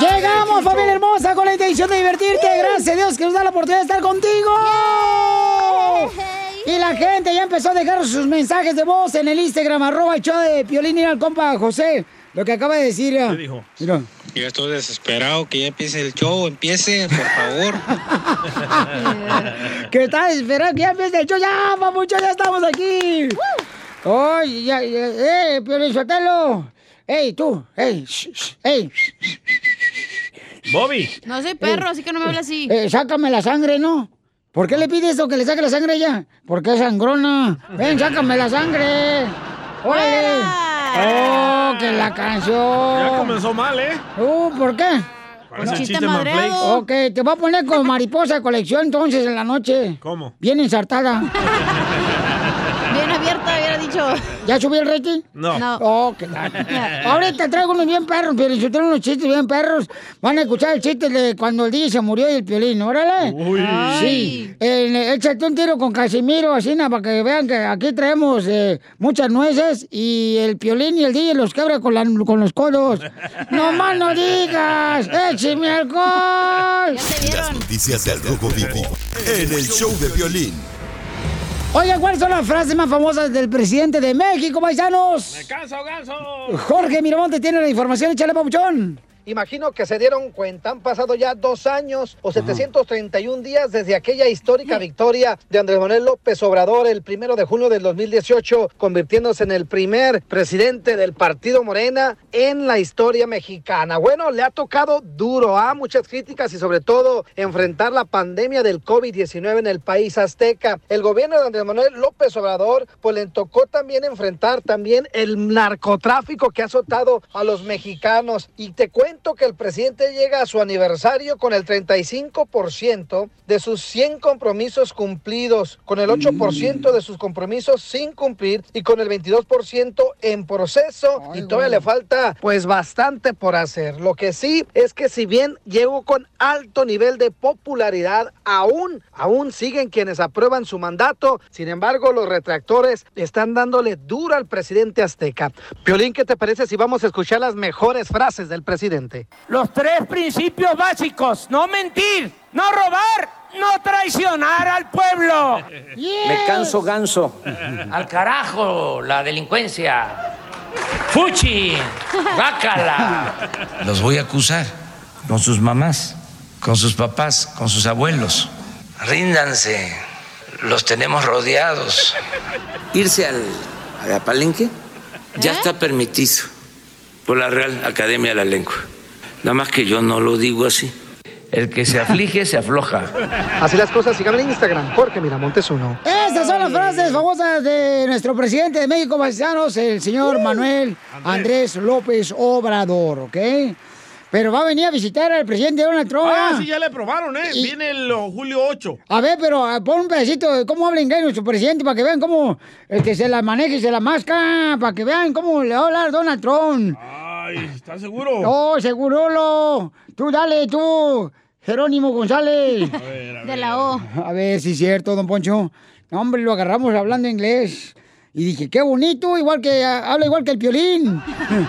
Llegamos, familia hermosa, con la intención de divertirte. Gracias a Dios que nos da la oportunidad de estar contigo. Y la gente ya empezó a dejar sus mensajes de voz en el Instagram, arroba el show de Piolín y al compa José. Lo que acaba de decir. ¿Qué dijo? Mira. Yo estoy desesperado que ya empiece el show, empiece, por favor. que está desesperado, que ya empiece el show. Ya, papucho, ya estamos aquí. Oye, ya, ya, eh, Piolín, suéltalo. Ey, tú, ey, ey. Bobby. No soy perro, así que no me habla así. Eh, sácame la sangre, ¿no? ¿Por qué le pides eso, que le saque la sangre a ella? Porque es sangrona. Ven, sácame la sangre. ¡Órale! ¡Oh, que la canción! Ya comenzó mal, ¿eh? Uh, ¿por qué? Parece chiste chiste madreado. Ok, te voy a poner con mariposa de colección entonces en la noche. ¿Cómo? Bien ensartada. Dicho. ¿Ya subí el rating? No. No. Oh, qué la- Ahorita traigo unos bien perros, pero si tengo unos chistes bien perros, van a escuchar el chiste de cuando el DJ se murió y el piolín, órale. Uy. Sí, eh, échate un tiro con Casimiro, así, para que vean que aquí traemos eh, muchas nueces y el piolín y el DJ los quebra con, la- con los codos. ¡No más no digas! ¡Écheme alcohol! Las noticias del Rojo Vivo en el show de Piolín. Oigan, ¿cuáles son las frases más famosas del presidente de México, paisanos? ¡Me canso, ganso! Jorge Miramonte tiene la información, échale, papuchón. Imagino que se dieron cuenta, han pasado ya dos años o 731 días desde aquella histórica victoria de Andrés Manuel López Obrador el primero de junio del 2018, convirtiéndose en el primer presidente del partido Morena en la historia mexicana. Bueno, le ha tocado duro a muchas críticas y sobre todo enfrentar la pandemia del COVID-19 en el país azteca. El gobierno de Andrés Manuel López Obrador, pues le tocó también enfrentar también el narcotráfico que ha azotado a los mexicanos. Y te cuento que el presidente llega a su aniversario con el 35% de sus 100 compromisos cumplidos, con el 8% de sus compromisos sin cumplir y con el 22% en proceso. y todavía le falta pues bastante por hacer. Lo que sí es que si bien llegó con alto nivel de popularidad, aún, aún siguen quienes aprueban su mandato. Sin embargo, los retractores están dándole duro al presidente azteca. Piolín, ¿qué te parece si vamos a escuchar las mejores frases del presidente? Los tres principios básicos, no mentir, no robar, no traicionar al pueblo. Me canso ganso. Al carajo, la delincuencia. Fuchi, bácala. Los voy a acusar con sus mamás, con sus papás, con sus abuelos. Ríndanse, los tenemos rodeados. Irse al, a la palenque ya está permitido por la Real Academia de la Lengua. Nada más que yo no lo digo así. El que se aflige se afloja. Así las cosas, síganme en Instagram, Jorge Miramontes uno. Estas son las frases famosas de nuestro presidente de México, paisanos, el señor Manuel Andrés López Obrador, ¿ok? Pero va a venir a visitar al presidente Donald Trump. Ah, sí, ya le probaron, ¿eh? Y- Viene el julio 8. A ver, pero ah, pon un pedacito de cómo habla inglés nuestro presidente para que vean cómo este, se la maneja y se la masca, para que vean cómo le va a hablar Donald Trump. Ay, ¿estás seguro? Oh, seguro lo. Tú dale, tú. Jerónimo González. De la O. A ver si es cierto, don Poncho. No, hombre, lo agarramos hablando inglés. Y dije, qué bonito, igual que habla igual que el piolín.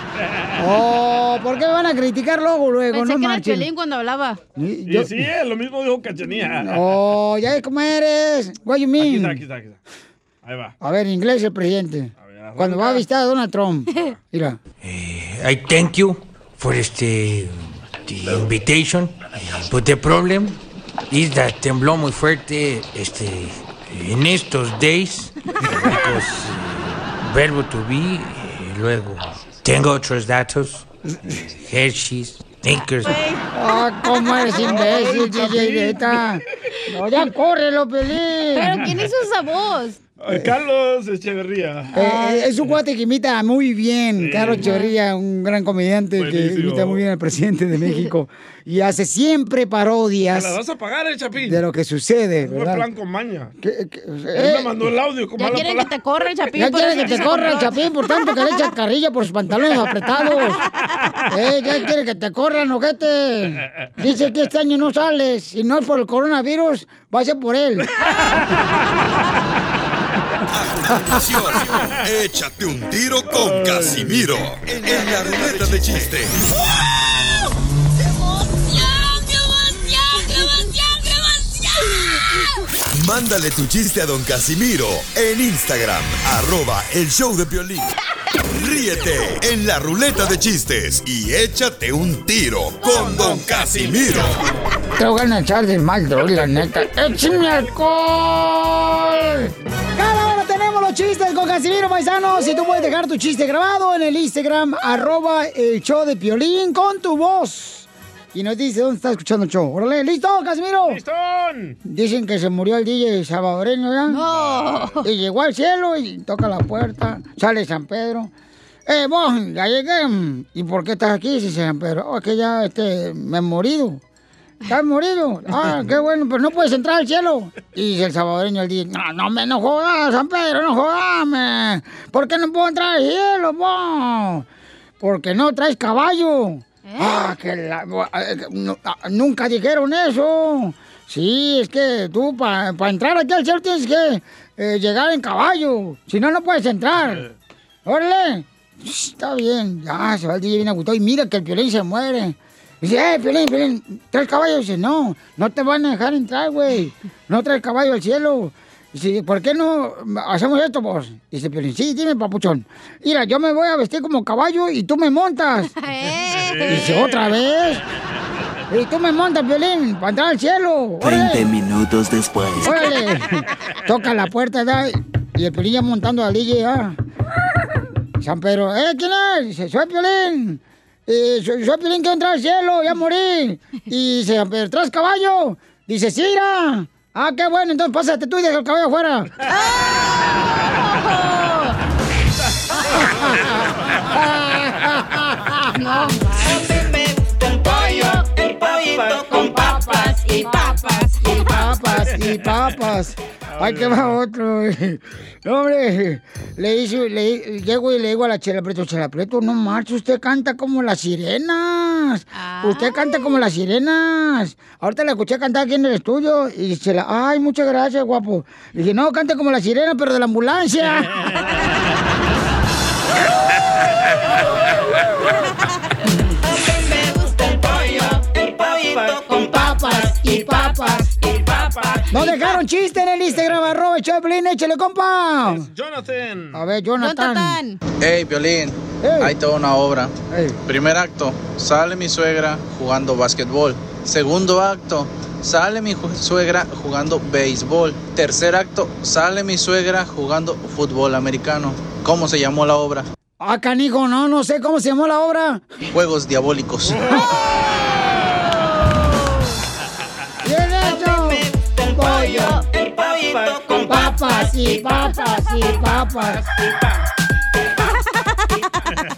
oh, ¿por qué me van a criticar luego, luego? Pensé no que era el. Piolín cuando hablaba. Y Y yo- sí, eh, lo mismo dijo Cachanía. Oh, ya ves cómo eres. What you Aquí mean? está, aquí está, aquí está. Ahí va. A ver, en inglés el presidente. Cuando va a visitar a Donald Trump. Mira. I thank you for este the invitation. But the problem is that tembló muy fuerte este en estos days because eh, verbo to be y luego tengo otros datos Hershey's Snickers Ah, cómo eres imbécil, DJ Neta. No, ya córrelo, Pelín. ¿Pero quién hizo esa voz? Carlos Echeverría. Eh, es un cuate que imita muy bien, Carlos Chorría, un gran comediante que Buenísimo. imita muy bien al presidente de México y hace siempre ¿Me parodias la vas a pagar, el Chapín? de lo que sucede, Fue ¿verdad? plan con maña. Que- que- Él eh, me mandó el audio con Ya mala quieren que palabra. te corra el Chapín. ya por quiere eso que te corra el chapín por tanto que le echa carrilla por sus pantalones apretados. Eh, ya quiere que te corran, ojete. Dice que este año no sales. Si no es por el coronavirus, va a ser por él. Continuación, échate un tiro con Casimiro en la ruleta de chiste. Mándale tu chiste a don Casimiro en Instagram, arroba el show de Piolín. Ríete en la ruleta de chistes y échate un tiro con don Casimiro. Te voy a echar de mal, la neta. ¡Échame alcohol! Los chistes con Casimiro Paisanos. Y tú puedes dejar tu chiste grabado en el Instagram, arroba el show de Piolín con tu voz. Y nos dice dónde está escuchando el show. ¡Órale! ¿Listo, Casimiro? ¡Listón! Dicen que se murió el DJ salvadoreño, ¿ya? No. Y llegó al cielo y toca la puerta. Sale San Pedro. Eh, vos, ya llegué. ¿Y por qué estás aquí? Dice San Pedro. Oh, es que ya este, me he morido. ¿Estás morido? Ah, qué bueno, pero no puedes entrar al cielo. Y dice el salvadoreño el DJ, no, no me no jodas, San Pedro, no jodas, me. ¿Por qué no puedo entrar al cielo, vos? Porque no traes caballo. Ah, que la- eh, no, ah, nunca dijeron eso. Sí, es que tú para entrar aquí al cielo tienes que eh, llegar en caballo. Si no, no puedes entrar. Órale. Está bien. Ya, se va el DJ bien agotado. Y mira que el Piolín se muere. Dice, eh, Piolín, Piolín, ¿traes caballo? Dice, no, no te van a dejar entrar, güey. No traes caballo al cielo. Dice, ¿por qué no hacemos esto, vos? Dice Piolín, sí, dime, papuchón. Mira, yo me voy a vestir como caballo y tú me montas. Dice, ¿otra vez? Y tú me montas, Piolín, para entrar al cielo. Órale. 20 minutos después. ¡Órale! Toca la puerta, ¿da? Y el Piolín ya montando al DJ, ¿ah? San Pedro, ¿eh? ¿Quién es? Dice, soy Piolín. Eh, soy, soy Piolín, quiero entrar al cielo, ya morí. Y dice, ¿traes caballo? Dice, sí, ira. Ah, qué bueno, entonces pásate tú y deja el caballo afuera. No. El pollo, el pollito con papas y papas y papas y papas. Ay, que va otro. hombre, le hice, le, llego y le digo a la Chela Preto, Chela Preto, no marche, usted canta como las sirenas. Usted canta como las sirenas. Ahorita la escuché cantar aquí en el estudio y Chela, ay, muchas gracias, guapo. Le dije, no, canta como la sirena, pero de la ambulancia. chiste en el Instagram, arroba Choplin, échale, compa. Jonathan. A ver, Jonathan. Hey, Violín, hay toda una obra. Primer acto, sale mi suegra jugando básquetbol. Segundo acto, sale mi suegra jugando béisbol. Tercer acto, sale mi suegra jugando fútbol americano. ¿Cómo se llamó la obra? Ah, canijo, no, no sé cómo se llamó la obra. Juegos diabólicos. Bien hecho. Pollo, pollito con papas y papas y papas.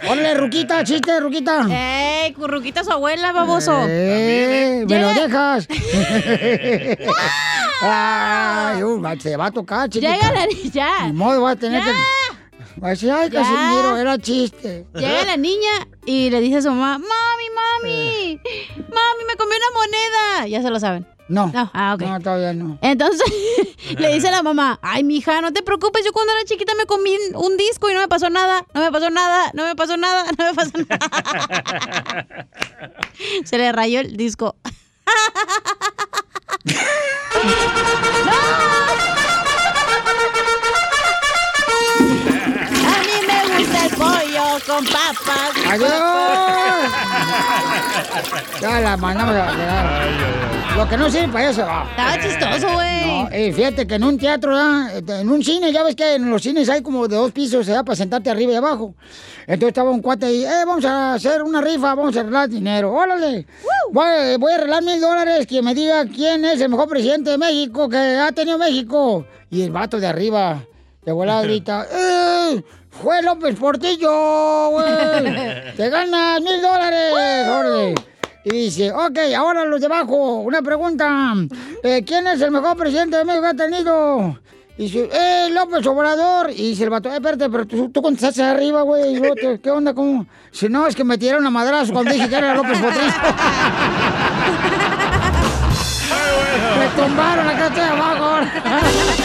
Órale, Ruquita, chiste, Ruquita. ¡Ey, curruquita su abuela, baboso! Eh, ¿Me lo dejas? Ay, uh, va- se va a tocar, chiquita. Llega la niña. Ni modo, va a tener Ya. que... Va a decir, ay, Ya. Casimiro, era chiste. Llega la niña y le dice a su mamá, mami, mami, mami, me comí una moneda. Ya se lo saben. No. No, ah, ok. No, todavía no. Entonces le dice a la mamá, ay, mija, no te preocupes, yo cuando era chiquita me comí un disco y no me pasó nada, no me pasó nada, no me pasó nada, no me pasó nada. Se le rayó el disco. A con papas. ¡Adiós! Ya la mandamos a quedar. Lo que no sirve para eso. Estaba chistoso, güey. No, eh, fíjate que en un teatro. Este, en un cine, ya ves que en los cines hay como de dos pisos, ¿verdad? Para sentarte arriba y abajo. Entonces estaba un cuate ahí, eh, vamos a hacer una rifa, vamos a arreglar dinero. ¡Órale! Voy, voy a arreglar mil dólares, que me diga quién es el mejor presidente de México que ha tenido México. Y el vato de arriba, de volada grita, ¡eh! Fue López Portillo, güey. Te ganas mil dólares, órale. Y dice, ok, ahora los de abajo, una pregunta. Eh, ¿Quién es el mejor presidente de México que ha tenido? Y dice, eh, López Obrador. Y dice el vato, eh, espérate, pero tú, tú contestaste arriba, güey. ¿Qué onda? ¿Cómo? Si no, es que me tiraron a madrazo cuando dije que era López Portillo. me tumbaron acá estoy abajo ahora.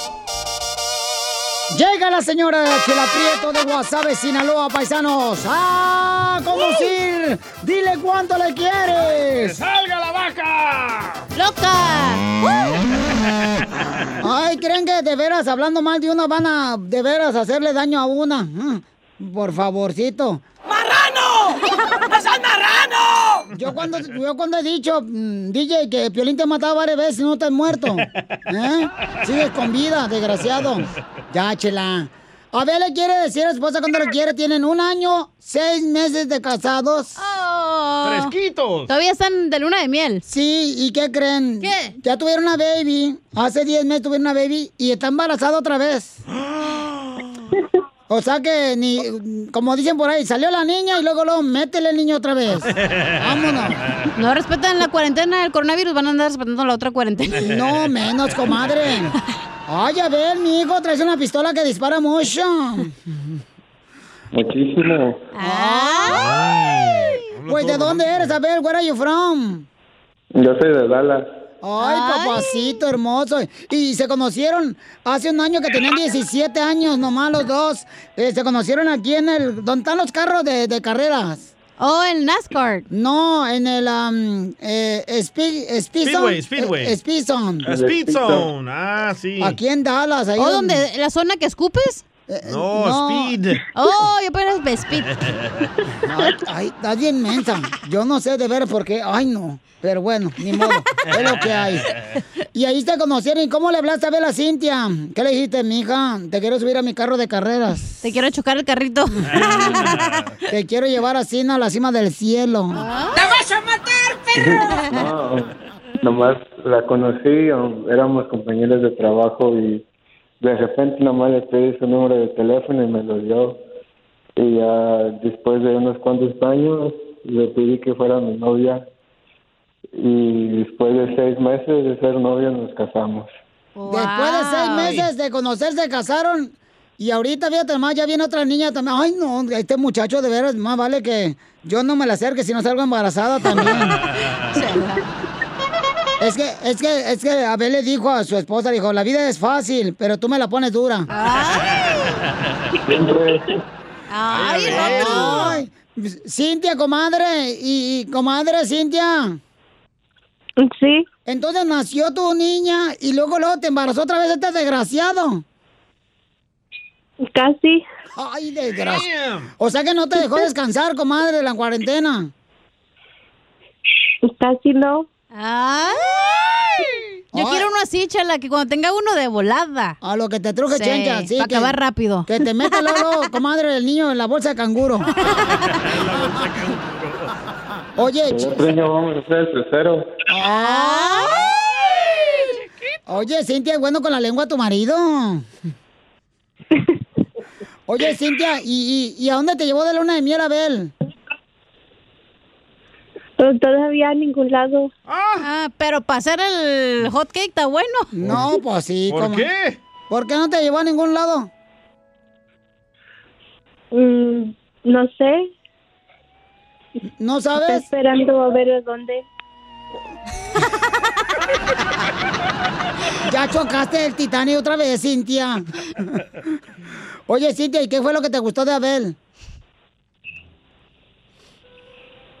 Llega la señora Chela Prieto de Guasave, Sinaloa, paisanos. ¡Ah! ¿Cómo ir? Dile cuánto le quieres. ¡Salga la vaca! ¡Loca! Ay, ¿creen que de veras, hablando mal de una, van a de veras hacerle daño a una? Mm, Por favorcito. ¡Marrano! ¡Es el marrano! Yo cuando, yo cuando he dicho, mm, DJ, que Piolín te ha matado varias veces y no te has muerto. ¿Eh? Sigues con vida, desgraciado. Ya, chela. A ver, le quiere decir a su esposa cuando le quiere. Tienen un año, seis meses de casados. ¡Fresquitos! Todavía están de luna de miel. Sí, ¿y qué creen? ¿Qué? Ya tuvieron una baby. Hace 10 meses tuvieron una baby y está embarazada otra vez. O sea que ni, como dicen por ahí, salió la niña y luego luego métele el niño otra vez. Vámonos. No respetan la cuarentena del coronavirus, van a andar respetando la otra cuarentena. No, menos, comadre. Ay, a ver, mi hijo, traes una pistola que dispara mucho. Muchísimo. Pues, ¿de dónde eres? A ver, where are you from? Yo soy de Dallas. Ay, papacito hermoso. Y se conocieron hace un año que tenían 17 años nomás los dos. Eh, se conocieron aquí en el... ¿Dónde están los carros de, de carreras? Oh, el NASCAR. No, en el... um, eh, Spe- Speedzone. Speedway, Speedway. Eh. Ah, Speed Zone. Ah, sí. Aquí en Dallas. Ahí ¿O donde- donde? ¿La zona que escupes? No, Speed. Oh, yo apenas de Speed. Ay, ay, está bien mensa. Yo no sé de ver por qué. Ay, no. Pero bueno, ni modo. Es lo que hay. Y ahí se conocieron. ¿Y cómo le hablaste a ver a Cintia? ¿Qué le dijiste, mija? Te quiero subir a mi carro de carreras. Te quiero chocar el carrito. Te quiero llevar así a la cima del cielo. ¡Te vas a matar, No, nomás la conocí, um, éramos compañeros de trabajo y de repente nomás le pedí su número de teléfono y me lo dio. Y ya después de unos cuantos años le pedí que fuera mi novia y después de seis meses de ser novios nos casamos. Después de seis meses de conocerse, se casaron. Y ahorita, fíjate, más ya viene otra niña también. Ay, no, este muchacho de veras, más vale que yo no me la acerque si no salgo embarazada también. Es que, es que, es que Abel le dijo a su esposa, dijo, la vida es fácil, pero tú me la pones dura. Siempre, Ay, Ay, Cintia, comadre, y, y comadre, Cintia. Sí. Entonces nació tu niña y luego luego te embarazó otra vez este desgraciado. Casi. Ay, desgraciado. O sea que no te dejó descansar, comadre, la cuarentena. Casi no. Ay. Yo quiero uno así, chala, que cuando tenga uno de volada. A lo que te truje, chencha, sí. Para que- acabar rápido. Que te meta luego, comadre, el niño en la bolsa de canguro. Oye, el ch- otro año vamos a hacer el tercero. Oye, Cintia, ¿es bueno con la lengua tu marido? Oye, Cintia, ¿y, y, y a dónde te llevó de luna de miel, Abel? Todavía a ningún lado. Ah, pero para hacer el hot cake está bueno. No, pues sí. ¿Por ¿cómo? qué? ¿Por qué no te llevó a ningún lado? Mm, no sé. ¿No Estoy sabes? esperando a ver a dónde. Ya chocaste el Titanic otra vez, Cintia. Oye, Cintia, ¿y qué fue lo que te gustó de Abel?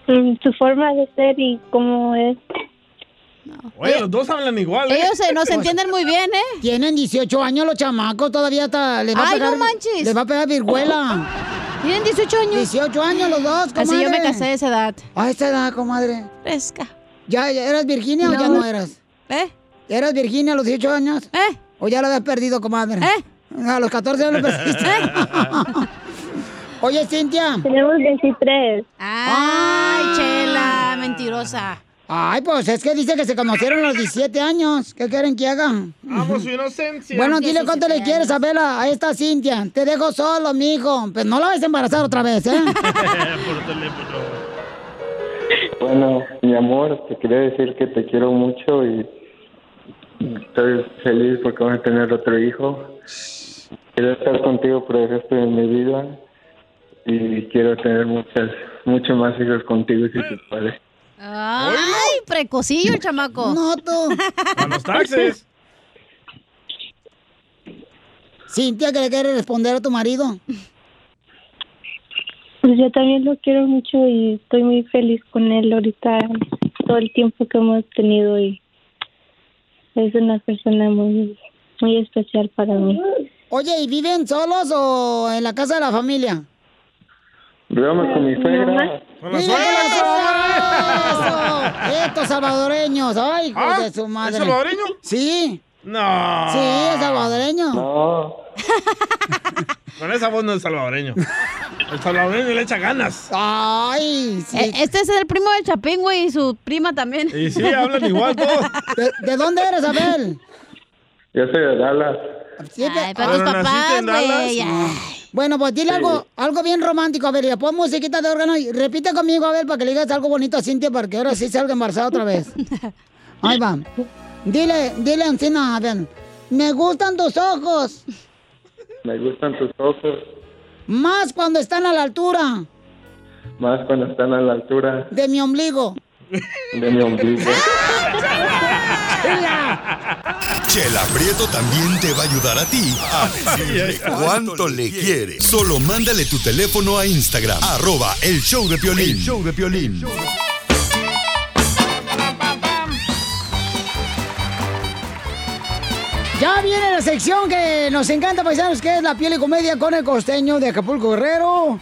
Mm, su forma de ser y cómo es. Oye, los dos hablan igual, ¿eh? Ellos se, nos entienden muy bien, ¿eh? Tienen 18 años los chamacos, todavía está, les va a Ay, pegar. no manches. Les va a pegar virguela. Tienen 18 años. 18 años los dos, comadre. Así yo me casé a esa edad. A esa edad, comadre. Fresca. ¿Ya, ya eras Virginia o ya No. no eras? ¿Eh? ¿Eras Virginia a los 18 años? ¿Eh? ¿O ya lo habías perdido, comadre? ¿Eh? A los 14 ya lo perdiste. Oye, Cintia. Tenemos 23. Ay, chela, mentirosa. Ay, pues es que dice que se conocieron a los 17 años. ¿Qué quieren que haga? Amo su inocencia. Bueno, dile cuánto le quieres a Bela, a esta Cintia. Te dejo solo, mijo. Pero no la vas a embarazar otra vez, ¿eh? Por teléfono. Bueno, mi amor, te quería decir que te quiero mucho y estoy feliz porque vas a tener otro hijo. Quiero estar contigo por el resto de mi vida y quiero tener muchas, muchos más hijos contigo si se puede. Ay, precocillo el chamaco. No, tú. A los taxes. Cintia, ¿qué le quieres responder a tu marido? Pues yo también lo quiero mucho y estoy muy feliz con él ahorita, todo el tiempo que hemos tenido y es una persona muy, muy especial para mí. Oye, ¿y viven solos o en la casa de la familia? Vivamos con mi suegra. Con la ¡Vive con suegra. Estos salvadoreños, ay, ¿Ah? de su madre. ¿Es salvadoreño? Sí, No. sí, es salvadoreño. No, Con esa voz no es salvadoreño. El salvadoreño le echa ganas. Ay, sí. Eh, Este es el primo del Chapín, güey, y su prima también. Y sí, hablan igual todos. ¿De, de dónde eres, Abel? yo soy de Dallas. Sí, Ay, pero ¿Pero tus papás, güey. Bueno, pues dile Sí. algo, algo bien romántico, a ver, le pon musiquita de órgano y repite conmigo, a ver, para que le digas algo bonito a Cintia, para que ahora sí salga embarazada otra vez. Ahí va. Dile, dile, Encina, a ver, me gustan tus ojos, Me gustan tus ojos, más cuando están a la altura más cuando están a la altura de mi ombligo. de mi ombligo. Chela Prieto también te va a ayudar a ti a decirle cuánto le quiere. Solo mándale tu teléfono a Instagram, arroba el show de Piolín. El show de Piolín. Ya viene la sección que nos encanta, paisanos, que es la piel y comedia con el costeño de Acapulco Guerrero.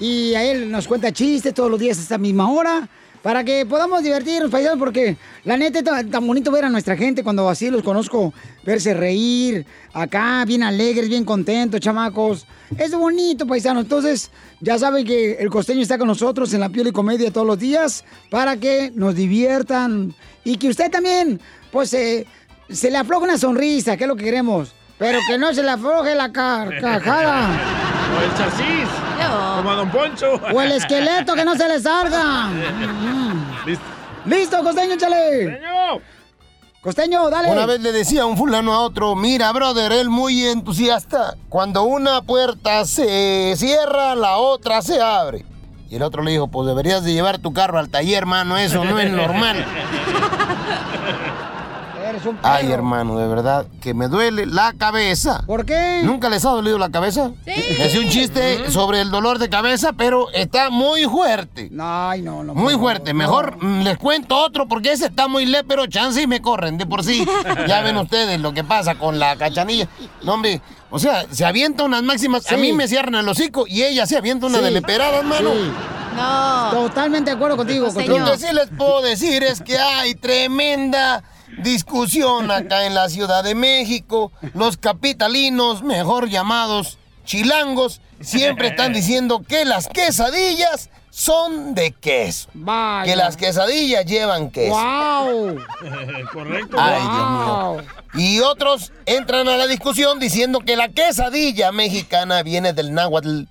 Y a él nos cuenta chistes todos los días a esta misma hora. Para que podamos divertirnos, paisanos, porque la neta es tan, bonito ver a nuestra gente cuando así los conozco, verse reír, acá, bien alegres, bien contentos, chamacos. Es bonito, paisanos. Entonces, ya saben que el costeño está con nosotros en la piel y comedia todos los días para que nos diviertan y que usted también, pues, eh, se le afloje una sonrisa, que es lo que queremos. Pero que no se le afloje la carcajada. O el chasis. Como a Don Poncho. O el esqueleto que no se le salga. Listo. ¡Listo, costeño, échale! Costeño, dale. Una vez le decía un fulano a otro, mira, brother, él muy entusiasta. Cuando una puerta se cierra, la otra se abre. Y el otro le dijo, pues deberías de llevar tu carro al taller, hermano, eso no es normal. Eres un Ay, hermano, de verdad, que me duele la cabeza. ¿Por qué? ¿Nunca les ha dolido la cabeza? Sí. Hacía un chiste sobre el dolor de cabeza, pero está muy fuerte. Ay, no, no. Muy fuerte. Mejor mm, les cuento otro porque ese está muy leve, pero chance y me corren de por sí. Ya ven ustedes lo que pasa con la cachanilla. No, hombre, o sea, se avienta unas máximas. A Sí. mí me cierran el hocico y ella se avienta una Sí. de leperada, hermano. Sí. No. Totalmente de acuerdo contigo. Lo que sí les puedo decir es que hay tremenda discusión acá en la Ciudad de México. Los capitalinos, mejor llamados chilangos, siempre están diciendo que las quesadillas son de queso. Que las quesadillas llevan queso. ¡Wow! Correcto. Ay, Dios mío. Y otros entran a la discusión diciendo que la quesadilla mexicana viene del náhuatl.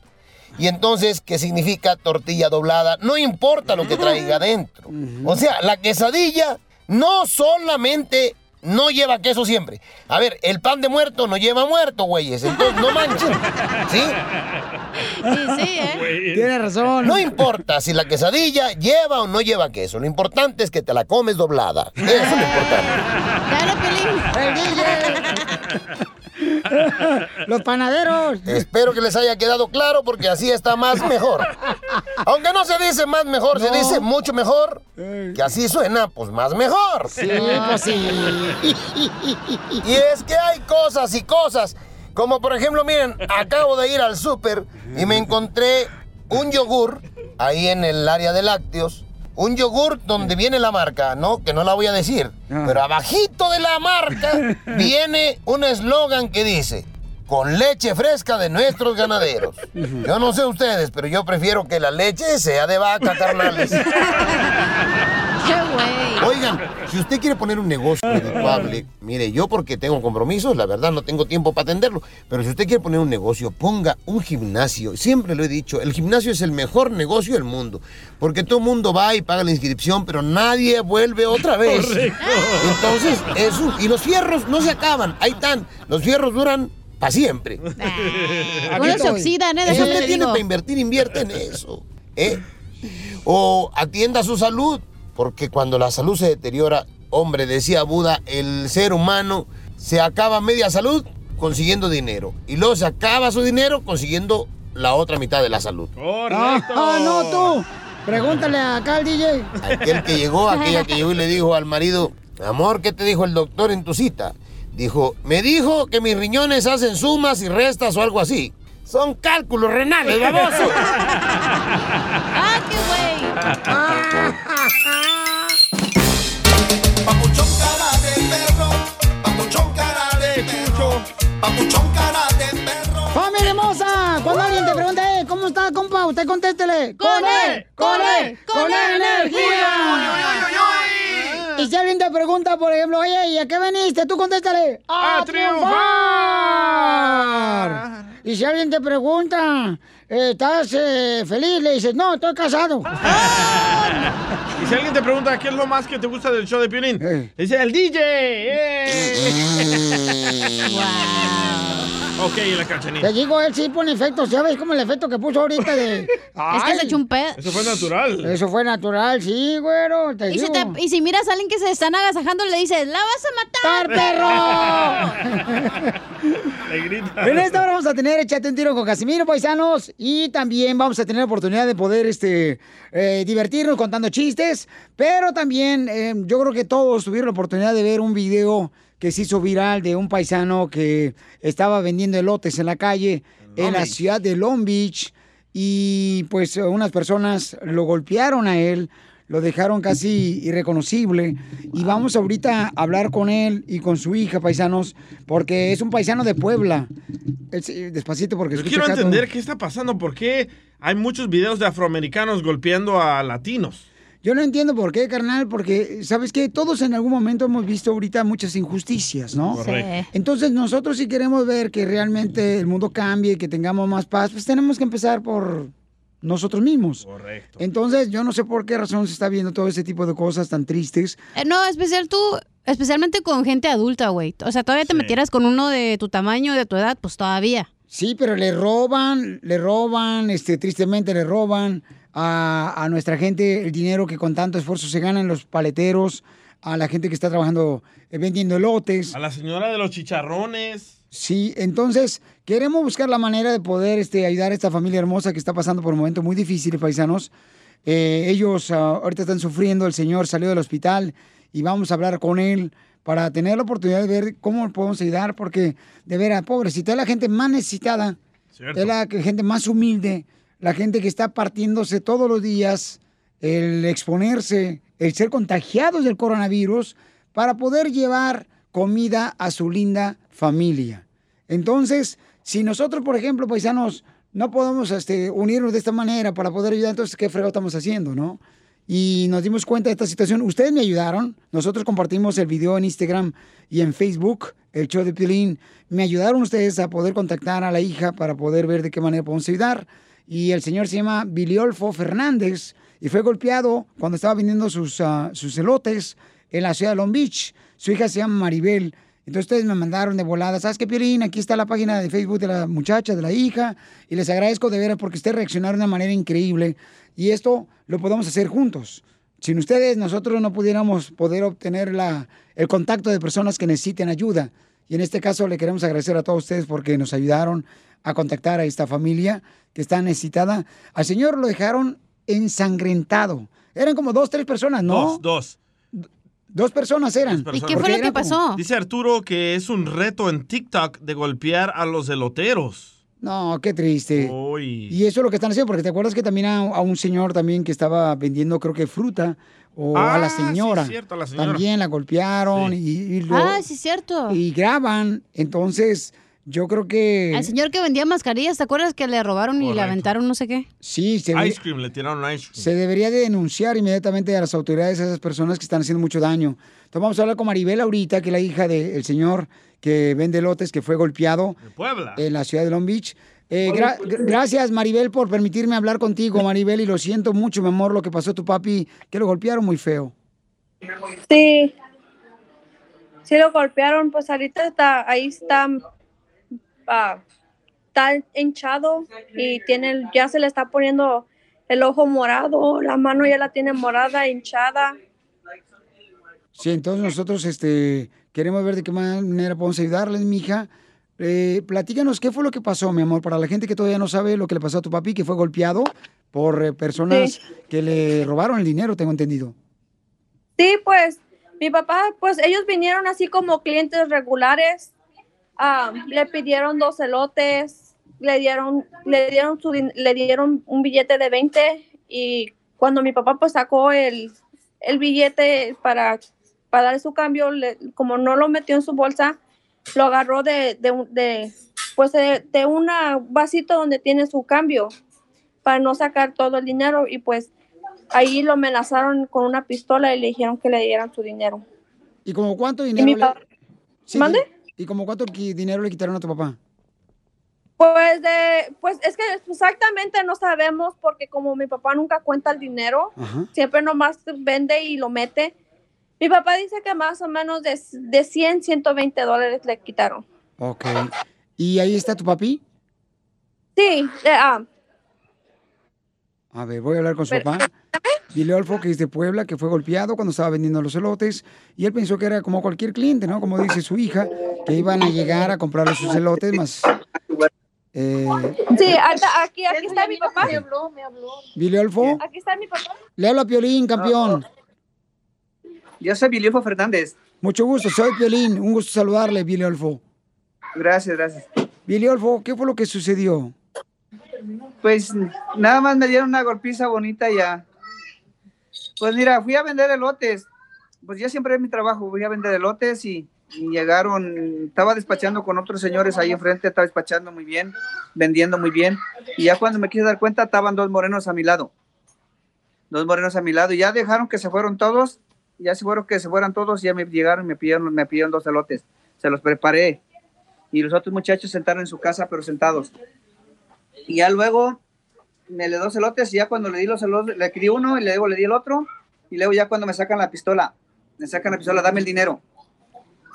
Y entonces, ¿qué significa tortilla doblada? No importa lo que traiga adentro. O sea, la quesadilla no solamente no lleva queso siempre. A ver, el pan de muerto no lleva muerto, güeyes. Entonces, no manchen. ¿Sí? sí, ¿eh? Tiene razón. No importa si la quesadilla lleva o no lleva queso. Lo importante es que te la comes doblada. Eso es lo importante. ¡El DJ! Los panaderos. Espero que les haya quedado claro porque así está más mejor. Aunque no se dice más mejor, se dice mucho mejor. Que así suena, pues más mejor. Sí, pues sí. Y es que hay cosas y cosas. Como por ejemplo, miren, acabo de ir al súper y me encontré un yogur ahí en el área de lácteos. Un yogur donde viene la marca, ¿no? Que no la voy a decir. Pero abajito de la marca viene un eslogan que dice, con leche fresca de nuestros ganaderos. Yo no sé ustedes, pero yo prefiero que la leche sea de vaca, carnales. Oigan, si usted quiere poner un negocio redituable, mire, yo porque tengo compromisos, la verdad no tengo tiempo para atenderlo, pero si usted quiere poner un negocio, ponga un gimnasio. Siempre lo he dicho, el gimnasio es el mejor negocio del mundo, porque todo el mundo va y paga la inscripción, pero nadie vuelve otra vez. Correcto. Entonces, eso, y los fierros no se acaban, ahí están, los fierros duran para siempre. Uno se oxidan, ¿eh? Si usted te tiene para invertir, invierte en eso. ¿eh? O atienda su salud, porque cuando la salud se deteriora, hombre, decía Buda, el ser humano se acaba media salud consiguiendo dinero. Y luego se acaba su dinero consiguiendo la otra mitad de la salud. Ah, ah, no, tú. Pregúntale acá al DJ. Aquel que llegó, aquella que llegó y le dijo al marido, amor, ¿qué te dijo el doctor en tu cita? Dijo, me dijo que mis riñones hacen sumas y restas o algo así. Son cálculos renales, baboso. ¡Ah, qué güey! papuchón cara de perro. ¡Familia hermosa! Cuando alguien te pregunta, eh, ¿cómo está, compa? Usted contéstele. ¡Con él! ¡Con él! ¡Con él energía! Y si alguien te pregunta, por ejemplo, oye, ¿y a qué veniste? Tú contéstale. ¡A, triunfar! Y si alguien te pregunta, ¿estás eh, feliz? Le dices, no, estoy casado. Y si alguien te pregunta qué es lo más que te gusta del show de Piolín, dice el DJ. ¡eh! Ok, la cachanilla. Te digo, él sí pone efectos. ¿Ya ves como el efecto que puso ahorita de... Es que se echó un pedo. Eso fue natural. Eso fue natural, sí, güero. Te Y, si digo. te- y si miras a alguien que se están agasajando, le dices, ¡la vas a matar, Le grita. En esta hora vamos a tener Échate un tiro con Casimiro, paisanos. Y también vamos a tener la oportunidad de poder este, eh, divertirnos contando chistes. Pero también eh, yo creo que todos tuvieron la oportunidad de ver un video que se hizo viral de un paisano que estaba vendiendo elotes en la calle en la ciudad de Long Beach. Y pues unas personas lo golpearon a él. Lo dejaron casi irreconocible. Y vamos ahorita a hablar con él y con su hija, paisanos, porque es un paisano de Puebla. Es- despacito, porque Yo quiero entender qué está pasando, por qué hay muchos videos de afroamericanos golpeando a latinos. Yo no entiendo por qué, carnal, porque, ¿sabes qué? Todos en algún momento hemos visto ahorita muchas injusticias, ¿no? Correcto. Entonces, nosotros si queremos ver que realmente el mundo cambie y que tengamos más paz, pues tenemos que empezar por nosotros mismos. Correcto. Entonces, yo no sé por qué razón se está viendo todo ese tipo de cosas tan tristes. Eh, no, especial tú, especialmente con gente adulta, güey. O sea, todavía te metieras con uno de tu tamaño, de tu edad, pues todavía. Sí, pero le roban, le roban, este, tristemente le roban a, a nuestra gente el dinero que con tanto esfuerzo se ganan los paleteros, a la gente que está trabajando eh, vendiendo elotes. A la señora de los chicharrones. Sí, entonces queremos buscar la manera de poder este, ayudar a esta familia hermosa que está pasando por momentos muy difíciles, paisanos. Eh, ellos ah, ahorita están sufriendo, el señor salió del hospital y vamos a hablar con él para tener la oportunidad de ver cómo podemos ayudar, porque de veras, pobrecito, es la gente más necesitada, Cierto. es la gente más humilde, la gente que está partiéndose todos los días, el exponerse, el ser contagiados del coronavirus para poder llevar comida a su linda familia. Entonces, si nosotros, por ejemplo, paisanos, no podemos este, unirnos de esta manera para poder ayudar, entonces, ¿qué frego estamos haciendo, no? Y nos dimos cuenta de esta situación. Ustedes me ayudaron. Nosotros compartimos el video en Instagram y en Facebook, el show de Piolín. Me ayudaron ustedes a poder contactar a la hija para poder ver de qué manera podemos ayudar. Y el señor se llama Biliolfo Fernández y fue golpeado cuando estaba vendiendo sus, ah, sus elotes en la ciudad de Long Beach. Su hija se llama Maribel. Entonces ustedes me mandaron de volada, ¿sabes qué, Piolín? Aquí está la página de Facebook de la muchacha, de la hija, y les agradezco de veras porque ustedes reaccionaron de una manera increíble. Y esto lo podemos hacer juntos. Sin ustedes, nosotros no pudiéramos poder obtener la, el contacto de personas que necesiten ayuda. Y en este caso le queremos agradecer a todos ustedes porque nos ayudaron a contactar a esta familia que está necesitada. Al señor lo dejaron ensangrentado. Eran como dos, tres personas, ¿no? Dos, dos. Dos personas eran. personas. Porque eran como- Dice Arturo que es un reto en TikTok de golpear a los eloteros. No, qué triste. Uy. Y eso es lo que están haciendo, porque te acuerdas que también a, a un señor también que estaba vendiendo, creo que fruta, o a la Ah, sí, señora. cierto, a la señora. También la golpearon y, y lo- Ah, sí, es cierto. y graban. Entonces, yo creo que... Al señor que vendía mascarillas, ¿te acuerdas que le robaron y le aventaron no sé qué? Sí, se, Ice cream, le tiraron ice cream. se debería de denunciar inmediatamente a las autoridades a esas personas que están haciendo mucho daño. Entonces vamos a hablar con Maribel ahorita, que es la hija del señor que vende lotes, que fue golpeado Puebla. en la ciudad de Long Beach. Eh, gra- gracias, Maribel, por permitirme hablar contigo, Maribel, y lo siento mucho, mi amor, lo que pasó a tu papi, que lo golpearon muy feo. Sí. Sí lo golpearon, pues ahorita está, ahí está, ah, está hinchado y tiene, ya se le está poniendo el ojo morado, la mano ya la tiene morada, hinchada. Sí, entonces nosotros este, queremos ver de qué manera podemos ayudarles, mija. Eh, platícanos qué fue lo que pasó, mi amor, para la gente que todavía no sabe lo que le pasó a tu papi, que fue golpeado por eh, personas que le robaron el dinero, tengo entendido. Sí, pues mi papá, pues ellos vinieron así como clientes regulares, ah, le pidieron dos elotes, le dieron, le dieron su, le dieron un billete de 20 y cuando mi papá pues sacó el, el billete para, para dar su cambio, le- como no lo metió en su bolsa, lo agarró de, de, un- de, pues de, de una vasito donde tiene su cambio para no sacar todo el dinero y pues ahí lo amenazaron con una pistola y le dijeron que le dieran su dinero. ¿Y como cuánto dinero? pa- le... Sí, ¿Mande? ¿Y como cuánto dinero le quitaron a tu papá? Pues de, pues es que exactamente no sabemos porque como mi papá nunca cuenta el dinero, Ajá. siempre nomás vende y lo mete. Mi papá dice que más o menos de, de 100, 120 dólares le quitaron. Ok. ¿Y ahí está tu papi? Sí, eh, ah, A ver, voy a hablar con su papá. Dile Olfo que es de Puebla, que fue golpeado cuando estaba vendiendo los elotes. Y él pensó que era como cualquier cliente, ¿no? Como dice su hija, que iban a llegar a comprarle sus elotes más. Eh, sí, aquí, aquí está mi papá. Me habló, me habló. Aquí está mi papá. le habla a Piolín, campeón. Yo soy Viliofo Fernández. Mucho gusto, soy Piolín. Un gusto saludarle, Billy Olfo. Gracias, gracias. Billy Olfo, ¿qué fue lo que sucedió? Pues nada más me dieron una golpiza bonita y ya. Pues mira, fui a vender elotes. Pues yo siempre es mi trabajo, fui a vender elotes y, y llegaron, estaba despachando con otros señores ahí enfrente, estaba despachando muy bien, vendiendo muy bien. Y ya cuando me quise dar cuenta, estaban dos morenos a mi lado. Dos morenos a mi lado y ya dejaron que se fueron todos. Ya se fueron que se fueran todos, ya me llegaron y me pidieron, me pidieron dos elotes. Se los preparé. Y los otros muchachos sentaron en su casa, pero sentados. Y ya luego me le dos elotes y ya cuando le di los elotes, le di uno y luego le di el otro. Y luego ya cuando me sacan la pistola, me sacan la pistola, dame el dinero.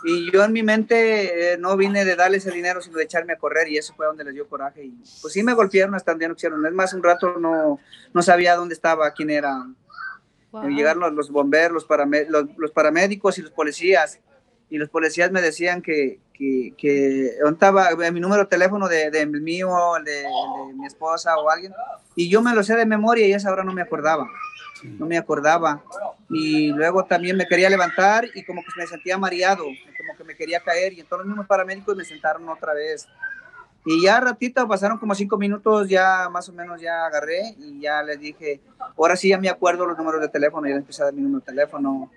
Y yo en mi mente eh, no vine de darle ese dinero, sino de echarme a correr y eso fue donde les dio coraje. Y pues sí me golpearon hasta donde no quisieron. Es más, un rato no, no sabía dónde estaba, quién era. Wow. Llegaron los, los bomberos, los, los paramédicos y los policías. Y los policías me decían que, que, que ¿dónde estaba mi número de teléfono de, de mío, el de, de mi esposa o alguien. Y yo me lo sé de memoria y a esa hora no me acordaba. No me acordaba. Y luego también me quería levantar y como que me sentía mareado, como que me quería caer. Y entonces los mismos paramédicos me sentaron otra vez. Y ya ratito, pasaron como cinco minutos, ya más o menos ya agarré y ya les dije, ahora sí ya me acuerdo los números de teléfono, ya les empecé a dar mi número de teléfono.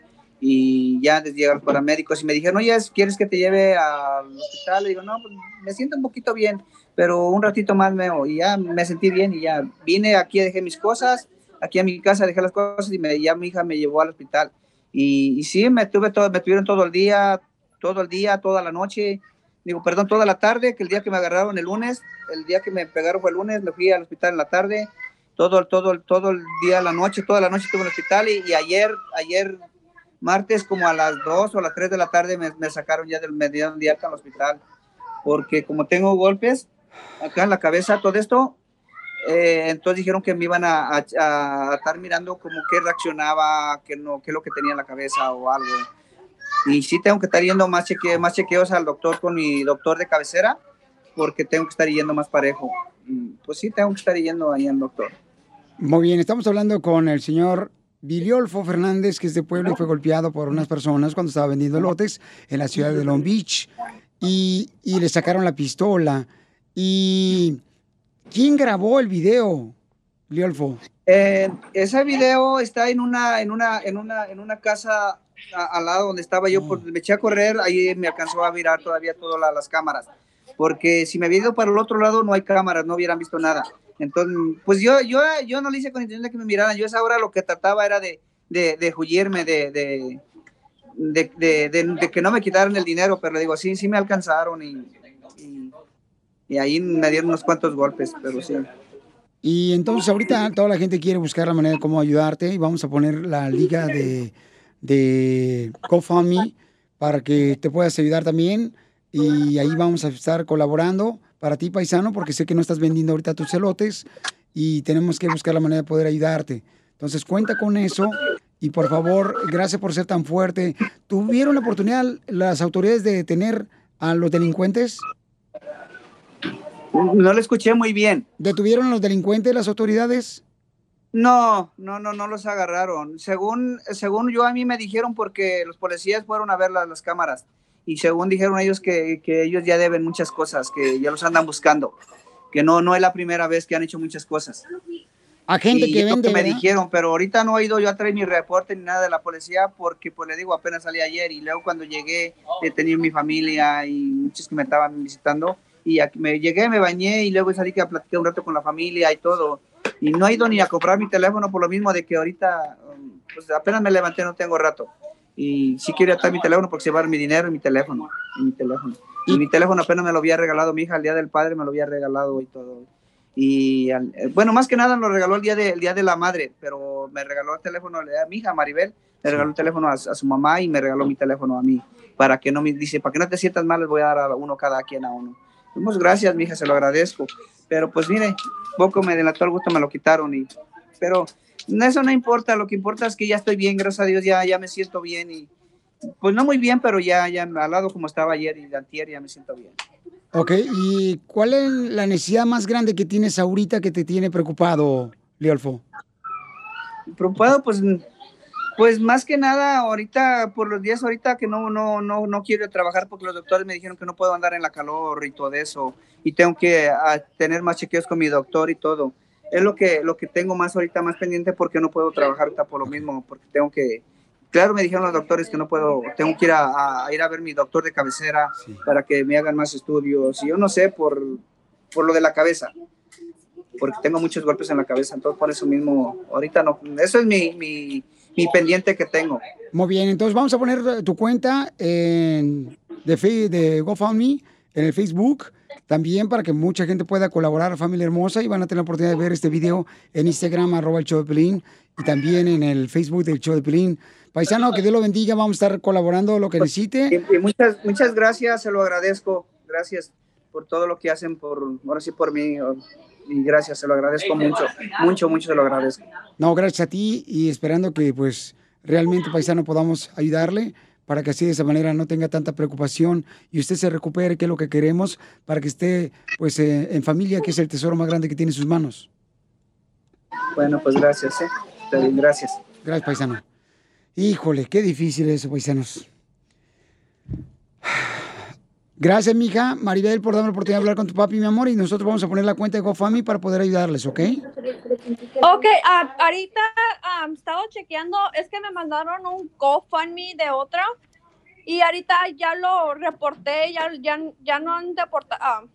Y ya llegaron los paramédicos y me dijeron, oye, ¿quieres que te lleve al hospital? Le digo, no, pues me siento un poquito bien, pero un ratito más me y ya me sentí bien y ya vine aquí, dejé mis cosas, aquí a mi casa dejé las cosas y me, ya mi hija me llevó al hospital. Y, y sí, me, tuve todo, me tuvieron todo el día, todo el día, toda la noche, digo, perdón, toda la tarde, que el día que me agarraron el lunes, el día que me pegaron fue el lunes, me fui al hospital en la tarde, todo, todo, todo el día, la noche, toda la noche estuve en el hospital y, y ayer, ayer martes como a las 2 o a las 3 de la tarde me, me sacaron ya del mediodía día al hospital, porque como tengo golpes acá en la cabeza, todo esto, eh, entonces dijeron que me iban a, a- a estar mirando como que reaccionaba, que no, qué es lo que tenía en la cabeza o algo. Y sí tengo que estar yendo más, cheque, más chequeos al doctor con mi doctor de cabecera, porque tengo que estar yendo más parejo. Pues sí, tengo que estar yendo ahí al doctor. Muy bien, estamos hablando con el señor Viliolfo Fernández, que es de Puebla y fue golpeado por unas personas cuando estaba vendiendo lotes en la ciudad de Long Beach y, y le sacaron la pistola. ¿Y quién grabó el video, Viliolfo? Eh, ese video está en una, en una, en una, en una casa al lado donde estaba yo, porque me eché a correr, ahí me alcanzó a mirar todavía todas la- las cámaras, porque si me hubiera ido para el otro lado no hay cámaras, no hubieran visto nada. Entonces, pues yo, yo, yo no lo hice con intención de que me miraran, yo esa hora lo que trataba era de, de, de huirme, de, de, de, que no me quitaran el dinero, pero digo, sí, sí me alcanzaron y, y, y ahí me dieron unos cuantos golpes, pero sí. Y entonces ahorita toda la gente quiere buscar la manera de cómo ayudarte y vamos a poner la liga de, de GoFundMe para que te puedas ayudar también y ahí vamos a estar colaborando para ti, paisano, porque sé que no estás vendiendo ahorita tus celotes y tenemos que buscar la manera de poder ayudarte. Entonces cuenta con eso y por favor, gracias por ser tan fuerte. ¿Tuvieron la oportunidad las autoridades de detener a los delincuentes? No lo escuché muy bien. ¿Detuvieron a los delincuentes las autoridades? No, no, no, no los agarraron. Según, según yo a mí me dijeron porque los policías fueron a ver la- las cámaras y según dijeron ellos que, que ellos ya deben muchas cosas, que ya los andan buscando, que no, no es la primera vez que han hecho muchas cosas. A gente y que vende, que me ¿verdad? dijeron, pero ahorita no he ido yo a traer mi reporte ni nada de la policía porque, pues le digo, apenas salí ayer y luego cuando llegué he tenido mi familia y muchos que me estaban visitando y aquí me llegué, me bañé y luego salí que a platicar un rato con la familia y todo y no he ido ni a comprar mi teléfono por lo mismo de que ahorita, pues apenas me levanté, no tengo rato y sí quiero estar mi teléfono porque se va mi dinero y mi teléfono, y mi teléfono. Y mi teléfono apenas me lo había regalado mi hija el día del padre, me lo había regalado y todo. Y eh, bueno, más que nada lo regaló el día, de, el día de la madre, pero me regaló el teléfono a mi hija Maribel, le regaló el teléfono a, a su mamá y me regaló mi teléfono a mí, para que no me dice, para que no te sientas mal, les voy a dar a uno cada quien a uno. Pues gracias, mi hija, se lo agradezco. Pero pues mire, poco me delató el gusto, me lo quitaron y, pero eso no importa, lo que importa es que ya estoy bien, gracias a Dios, ya, ya me siento bien y, pues no muy bien, pero ya, ya al lado como estaba ayer y antier ya me siento bien. Ok, ¿y cuál es la necesidad más grande que tienes ahorita que te tiene preocupado, Leolfo? preocupado pues pues más que nada ahorita por los días ahorita que no no no no quiero trabajar porque los doctores me dijeron que no puedo andar en la calor y todo eso y tengo que ah, tener más chequeos con mi doctor y todo es lo que lo que tengo más ahorita más pendiente porque no puedo trabajar ahorita por lo mismo porque tengo que claro me dijeron los doctores que no puedo tengo que ir a, a ir a ver mi doctor de cabecera para que me hagan más estudios y yo no sé por por lo de la cabeza porque tengo muchos golpes en la cabeza, entonces por eso mismo, ahorita no, eso es mi, mi, mi pendiente que tengo. Muy bien, entonces vamos a poner tu cuenta en, de, de GoFundMe en el Facebook también para que mucha gente pueda colaborar, familia hermosa, y van a tener la oportunidad de ver este video en Instagram, arroba el show de Pelín, y también en el Facebook del show de Pelín. Paisano, que Dios lo bendiga, vamos a estar colaborando lo que necesite. Y, y muchas, muchas gracias, se lo agradezco, gracias por todo lo que hacen, por, ahora sí por mí, y gracias, se lo agradezco mucho, mucho, mucho se lo agradezco. No, gracias a ti y esperando que pues realmente, paisano, podamos ayudarle para que así de esa manera no tenga tanta preocupación y usted se recupere, que es lo que queremos, para que esté pues eh, en familia, que es el tesoro más grande que tiene en sus manos. Bueno, pues gracias, ¿eh? Está bien, gracias. Gracias, paisano. Híjole, qué difícil eso, paisanos. Gracias, mija, Maribel, por darme la oportunidad de hablar con tu papi, mi amor, y nosotros vamos a poner la cuenta de GoFundMe para poder ayudarles, ¿ok? Ok, ah, ahorita ah, estaba chequeando, es que me mandaron un GoFundMe de otra y ahorita ya lo reporté, ya, ya, ya no han deportado,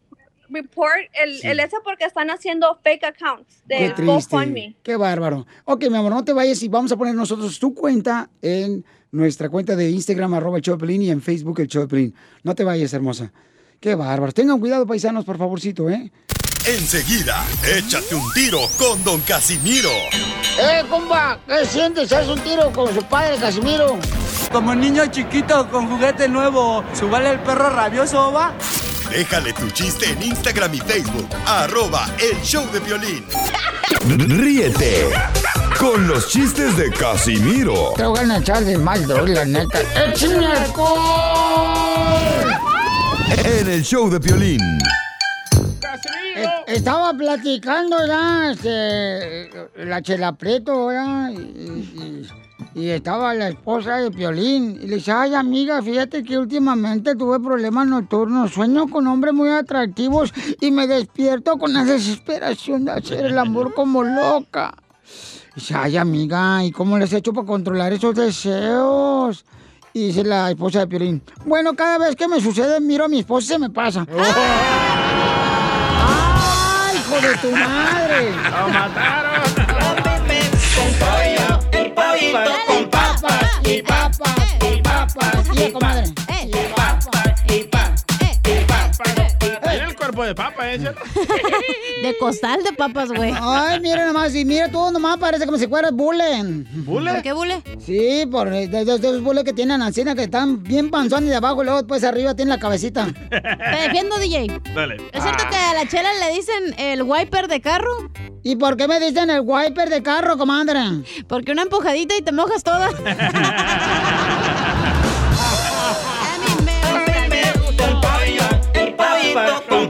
report el, el ese porque están haciendo fake accounts de. GoFundMe. Qué bárbaro. Ok, mi amor, no te vayas y vamos a poner nosotros tu cuenta en nuestra cuenta de Instagram, arroba el show de Piolín, y en Facebook, el show de Piolín. No te vayas, hermosa. Qué bárbaro. Tengan cuidado, paisanos, por favorcito, ¿eh? Enseguida, échate un tiro con Don Casimiro. ¡Eh, compa! ¿Qué sientes? ¿Haz un tiro con su padre, Casimiro? Como niño chiquito con juguete nuevo, ¿subale el perro rabioso, va? Déjale tu chiste en Instagram y Facebook, arroba el show de violín. Ríete con los chistes de Casimiro Te voy a echar de mal, la neta. ¡Échame en el show de violín. Eh, Estaba platicando ya, este, la Chela y, y- y estaba la esposa de Piolín. Y le dice, ay, amiga, fíjate que últimamente tuve problemas nocturnos. Sueño con hombres muy atractivos y me despierto con la desesperación de hacer el amor como loca. Dice, ay, amiga, ¿y cómo les he hecho para controlar esos deseos? Y dice la esposa de Piolín, bueno, cada vez que me sucede, miro a mi esposa y se me pasa. ¡Ay, hijo de tu madre! ¡Lo mataron! Con pollo, el pollito con papas y papas y papas y comadre. El cuerpo de papa, ¿eh? ¿cierto? De costal de papas, güey. Ay, mira nomás, y mira tú nomás parece como si fueras bule. ¿Bule? ¿Por qué bule? Sí, por de, de- de esos bules que tienen ancina que están bien panzones de abajo y luego después arriba tienen la cabecita. Te defiendo, DJ. Dale. ¿Es cierto que a la chela le dicen el wiper de carro? ¿Y por qué me dicen el wiper de carro, comadre? Porque una empujadita y te mojas toda. El pollito con papas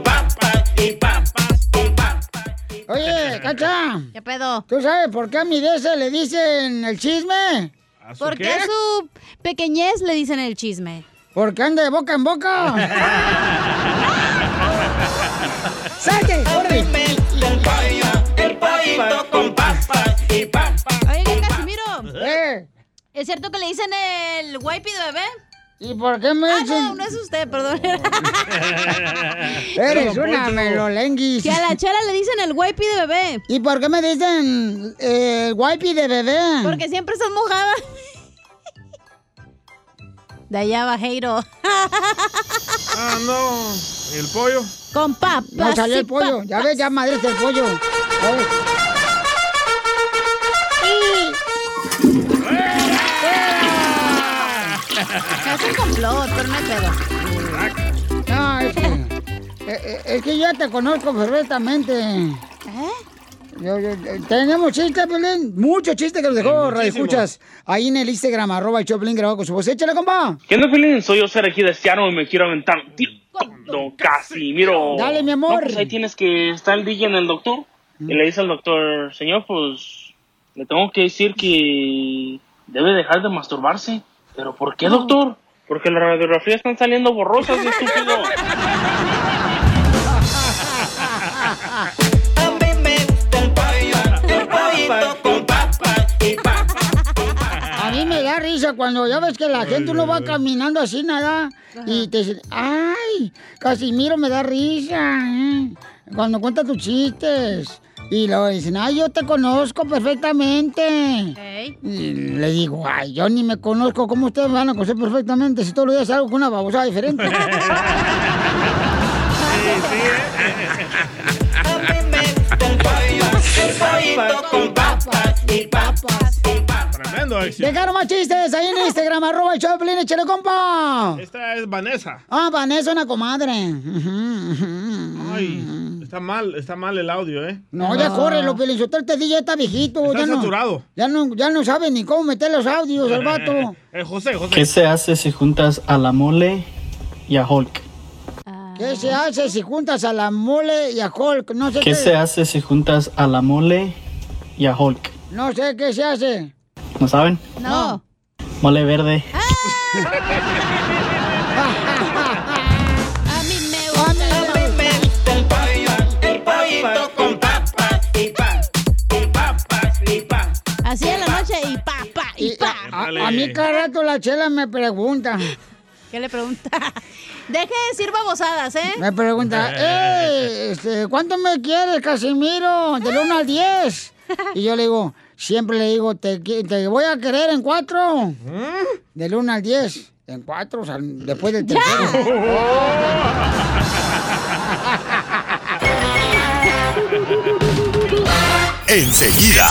Oye, Cacha. ¿Qué pedo? ¿Tú sabes por qué a mi DS le dicen el chisme? Porque a su pequeñez le dicen el chisme. Porque anda de boca en boca. ¡Salte! ¡Órale! El el pollito con papas y papas. Oye, Casimiro. ¿Eh? ¿Es cierto que le dicen el wipe de bebé? ¿Y por qué me Ah, dicen? no, no es usted, perdón. Eres una melolenguis. Que a la chela le dicen el wipe de bebé. ¿Y por qué me dicen eh, el wipe de bebé? Porque siempre estás mojada. De allá va Jairo. Ah, no. ¿Y el pollo? Con papas. No salió el pollo. papas. Ya ves, ya madre el pollo. A ver. Es un complot, pero no hay pedo. No, es que, eh, eh, es que yo ya te conozco perfectamente. ¿Eh? Yo- yo- eh, tenemos chistes, Pelín. Muchos chistes que nos dejó Radio Escuchas ahí en el Instagram, arroba el Choplin grabado con su voz. Échale, compa. ¿Qué onda, Pelín? Soy José Seattle y me quiero aventar un tiro con Don Casimiro. Dale, mi amor. No, pues ahí tienes que estar el DJ en el doctor. Y le dice al doctor, señor, pues le tengo que decir que debe dejar de masturbarse. ¿Pero por qué, doctor? Porque las radiografías están saliendo borrosas, estúpido. El con y. A mí me da risa cuando ya ves que la gente uno va caminando así, nada, y te dicen, ¡ay! Casimiro me da risa, ¿eh? Cuando cuenta tus chistes. Y luego dicen, ¡ay, yo te conozco perfectamente! Y le digo, ¡ay, yo ni me conozco! ¿Cómo ustedes me van a conocer perfectamente si todos los días salgo con una babosada diferente? El pollito con papas y papas y papas. Tremendo éxito. Dejaron más chistes ahí en Instagram, arroba el Choplin, échale compa. Esta es Vanessa. Ah, Vanessa, una comadre. Ay, está mal, está mal el audio, ¿eh? No, ya corre, lo Pelizotel te dije, ya está viejito. Está ya no, saturado. Ya no, ya no sabe ni cómo meter los audios el vato. Eh, José, José. ¿Qué se hace si juntas a la mole y a Hulk? ¿Qué se hace si juntas a la mole y a Hulk? No sé qué. ¿Qué se hace si juntas a la mole y a Hulk? No sé qué se hace. ¿No saben? No. Mole verde. A mí cada rato la chela me pregunta. ¿Qué le pregunta? Deje de decir babosadas, ¿eh? Me pregunta, eh, este, ¿cuánto me quieres, Casimiro? Del 1 al 10. Y yo le digo, siempre le digo, te, te voy a querer en 4. Del 1 al 10. En 4, o sea, después del tercero. Enseguida,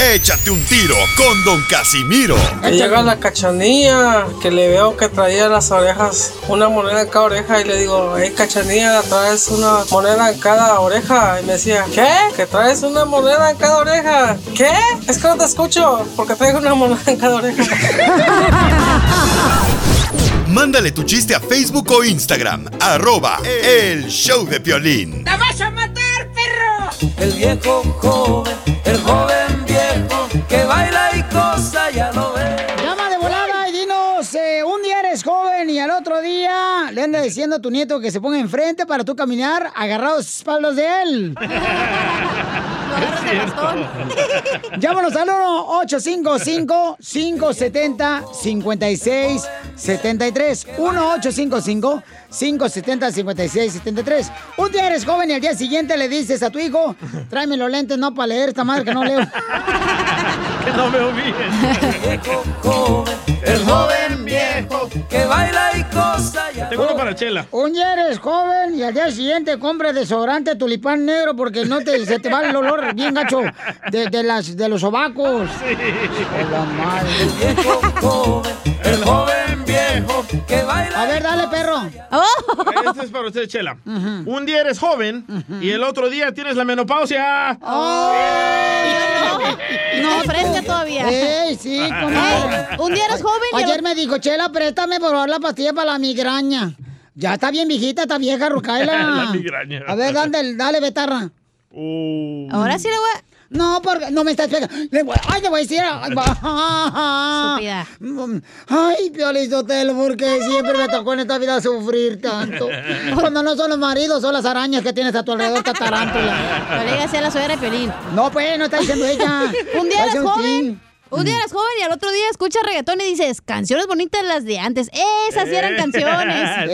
échate un tiro con Don Casimiro. Que llega la cachanilla, que le veo que traía las orejas, una moneda en cada oreja, y le digo, hey cachanilla, traes una moneda en cada oreja. Y me decía, ¿qué? ¿Que traes una moneda en cada oreja? ¿Qué? Es que no te escucho, porque traigo una moneda en cada oreja. Mándale tu chiste a Facebook o Instagram, arroba el show de Piolín. ¡Te vas a matar, perro! El viejo joven, el joven viejo, que baila y cosa, ya lo ves. Llama de volada y dinos, eh, un día eres joven y al otro día le anda diciendo a tu nieto que se ponga enfrente para tú caminar agarrado a las espaldas de él. Llámanos al 1-855-570-5673. 1-855-570-5673. Un día eres joven y al día siguiente le dices a tu hijo, tráeme los lentes, no para leer esta madre que no leo. Que no veo bien. El joven viejo, que baila y cosa, ya Tengo uno para Chela. Un día eres joven y al día siguiente compra desodorante tulipán negro porque no te, se te va el olor bien gacho de, de las, de los sobacos. La madre. El joven viejo, que baila A ver, dale, perro. Este es para usted, Chela. Un día eres joven y el otro día tienes la menopausia. No, fresca todavía. Ey, sí, comadre. Ey, un día eres joven el Ayer me dijo, Chela, préstame por favor la pastilla para la migraña. Ya está bien viejita, está vieja, Rucaila. La migraña. A ver, dale, dale, betarra. Ahora sí le voy a... No, porque no me estás pegando. Le voy- Ay, te voy a decir. Estúpida. Ay, Piolizotelo, porque siempre me tocó en esta vida sufrir tanto. Cuando no son los maridos, son las arañas que tienes a tu alrededor, esta tarántula. No le digas a la suegra de Piolín. No, pues, no está diciendo ella. Un día eres joven. Un día eres joven y al otro día escuchas reggaetón y dices, canciones bonitas las de antes. Esas sí eran canciones.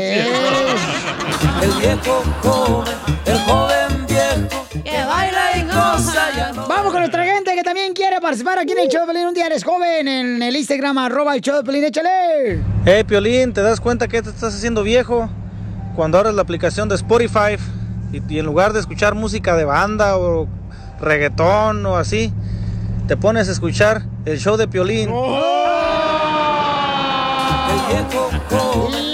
El viejo joven, el joven viejo, que baila ya Vamos con nuestra gente que también quiere participar aquí en el show de Pelín. Un día eres joven en el Instagram, arroba el show de Pelín. Échale. Hey, Piolín, ¿te das cuenta que te estás haciendo viejo? Cuando abres la aplicación de Spotify y, y en lugar de escuchar música de banda o reggaetón o así, te pones a escuchar el show de Piolín. Híjole.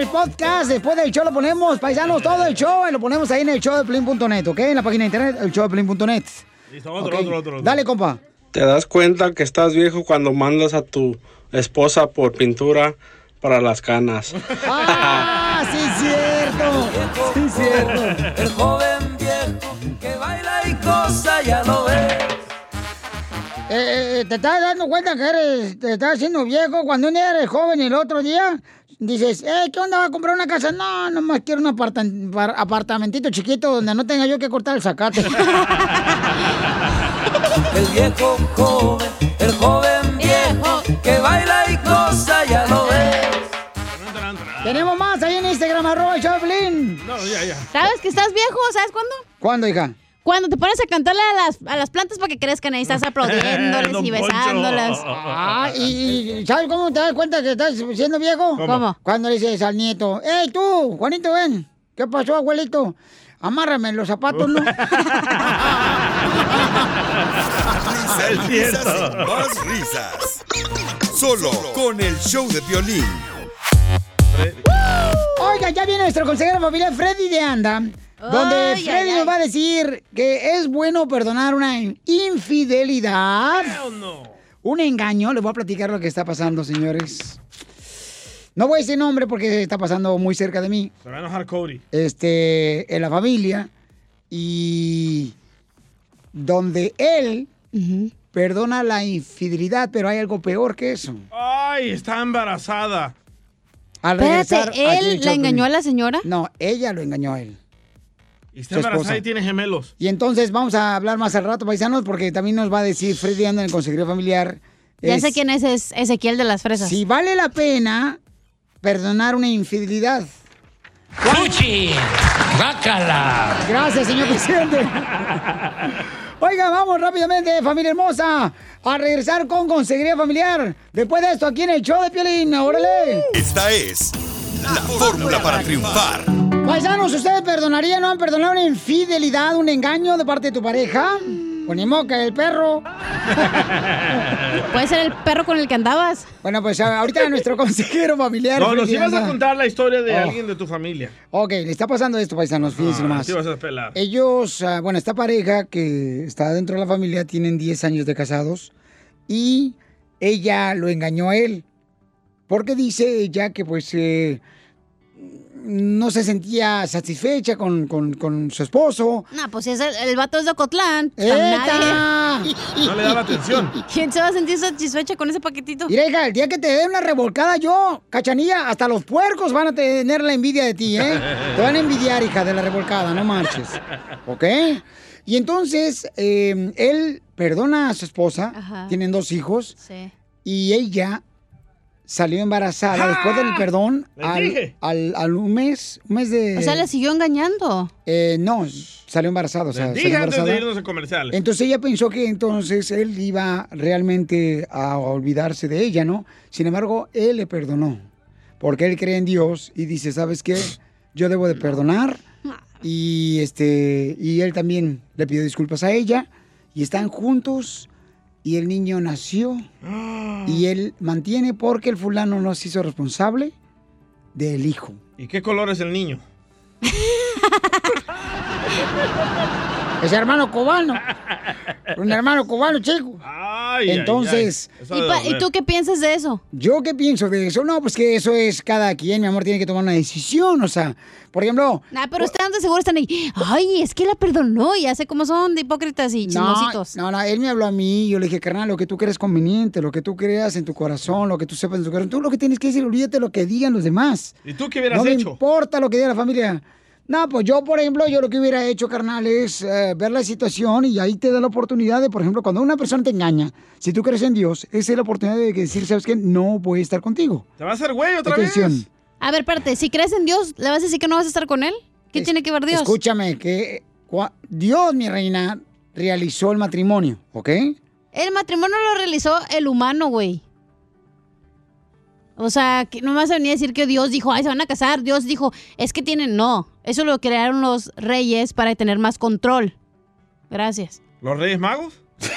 El podcast, después del show lo ponemos, paisanos, todo el show, y lo ponemos ahí en el show de Pelín.net, ¿ok? En la página de internet, el show de Pelín.net. Listo, otro, Ok. otro, otro, otro. Dale, compa. ¿Te das cuenta que estás viejo cuando mandas a tu esposa por pintura para las canas? Ah, sí, cierto. Sí, cierto. El joven viejo, que baila y goza, ya lo ves. Eh, eh, ¿Te estás dando cuenta que eres, te estás haciendo viejo cuando un día eres joven y el otro día dices, eh, ¿qué onda? ¿Va a comprar una casa? No, nomás quiero un aparta- par- apartamentito chiquito donde no tenga yo que cortar el zacate. El viejo joven, el joven viejo, que baila y goza, ya lo ves. Tenemos más ahí en Instagram, arroba el Choplin. No, ya, ya. ¿Sabes que estás viejo? ¿Sabes cuándo? ¿Cuándo, hija? Cuando te pones a cantarle a las, a las plantas para que crezcan, ahí estás aplaudiéndoles y besándolas. Ah, y, y ¿sabes cómo te das cuenta que estás siendo viejo? ¿Cómo? ¿Cómo? Cuando le dices al nieto, ¡Ey, tú, Juanito, ven! ¿Qué pasó, abuelito? Amárrame los zapatos, ¿no? Risas, más risas. Solo con el show de violín. Oiga, ya viene nuestro consejero familiar Freddy de Anda, donde Ay, Freddy ay, nos va a decir que es bueno perdonar una infidelidad. Un engaño. Les voy a platicar lo que está pasando, señores. No voy a decir nombre porque está pasando muy cerca de mí. Se va a enojar Cody. este, en la familia y donde él perdona la infidelidad, pero hay algo peor que eso. Ay, está embarazada. Al Espérate, regresar ¿él la engañó a la señora? No, ella lo engañó a él. Y está Su embarazada y tiene gemelos. Y entonces vamos a hablar más al rato, paisanos, porque también nos va a decir Freddy anda en el consejería familiar Ya Es- sé quién es, es Ezequiel de las fresas. Si vale la pena perdonar una infidelidad. ¡Fuchi! ¡Bácala! Gracias, señor presidente. Oiga, vamos rápidamente, familia hermosa, a regresar con Consejería Familiar. Después de esto, aquí en el show de Piolín, órale. Esta es la fórmula para triunfar. Paisanos, ¿ustedes perdonarían o han perdonado una infidelidad, un engaño de parte de tu pareja? Pues ni moca, el perro. Puede ser el perro con el que andabas. Bueno, pues ahorita nuestro consejero familiar. No, nos ibas a contar la historia de Oh. alguien de tu familia. Ok, le está pasando esto, paisanos, fíjense Ah, nomás. te ibas a pelar. Ellos, ah, bueno, esta pareja que está dentro de la familia tienen 10 años de casados y ella lo engañó a él. Porque dice ella que pues eh, no se sentía satisfecha con, con- con su esposo. No, pues si es el, el vato es de Ocotlán. No le daba atención. ¿Quién se va a sentir satisfecha con ese paquetito? Mira, hija, el día que te dé una revolcada yo, cachanilla, hasta los puercos van a tener la envidia de ti, ¿eh? Te van a envidiar, hija, de la revolcada, no marches. ¿Ok? Y entonces, eh, él perdona a su esposa, Ajá. tienen dos hijos, Sí. y ella salió embarazada después del perdón Les al, al- al un mes, un mes de... O sea, le siguió engañando. Eh, no, salió embarazada, o sea, Les salió dije antes de embarazada. irnos a comerciales. Entonces ella pensó que entonces él iba realmente a olvidarse de ella, ¿no? Sin embargo, él le perdonó, porque él cree en Dios y dice, ¿sabes qué? Yo debo de perdonar y este y él también le pidió disculpas a ella y están juntos y el niño nació y él mantiene porque el fulano no se hizo responsable del hijo. ¿Y qué color es el niño? Es hermano cubano. Un hermano cubano, chico. ay, Entonces, ay. ¿Y. ¿Y tú qué piensas de eso? ¿Yo qué pienso de eso? No, pues que eso es cada quien, mi amor, tiene que tomar una decisión. O sea, por ejemplo. Nah, pero ustedes de seguro están ahí. Ay, es que la perdonó. Ya sé cómo son de hipócritas y No, chismositos. no, no, él me habló a mí, yo le dije, carnal, lo que tú crees conveniente, lo que tú creas en tu corazón, lo que tú sepas en tu corazón, tú lo que tienes que decir, olvídate lo que digan los demás. ¿Y tú qué hubieras no me hecho? importa lo que diga la familia. No, pues yo, por ejemplo, yo lo que hubiera hecho, carnal, es eh, ver la situación y ahí te da la oportunidad de, por ejemplo, cuando una persona te engaña, si tú crees en Dios, esa es la oportunidad de decir, ¿sabes qué? No voy a estar contigo. ¿Te va a hacer güey otra Atención. vez? A ver, espérate. Si crees en Dios, ¿le vas a decir que no vas a estar con él? ¿Qué tiene que ver Dios? Escúchame, que Dios, mi reina, realizó el matrimonio, ¿ok? El matrimonio lo realizó el humano, güey. O sea, que no me vas a venir a decir que Dios dijo, ay, se van a casar. Dios dijo, es que tienen. No, eso lo crearon los reyes para tener más control. Gracias. ¿Los Reyes Magos?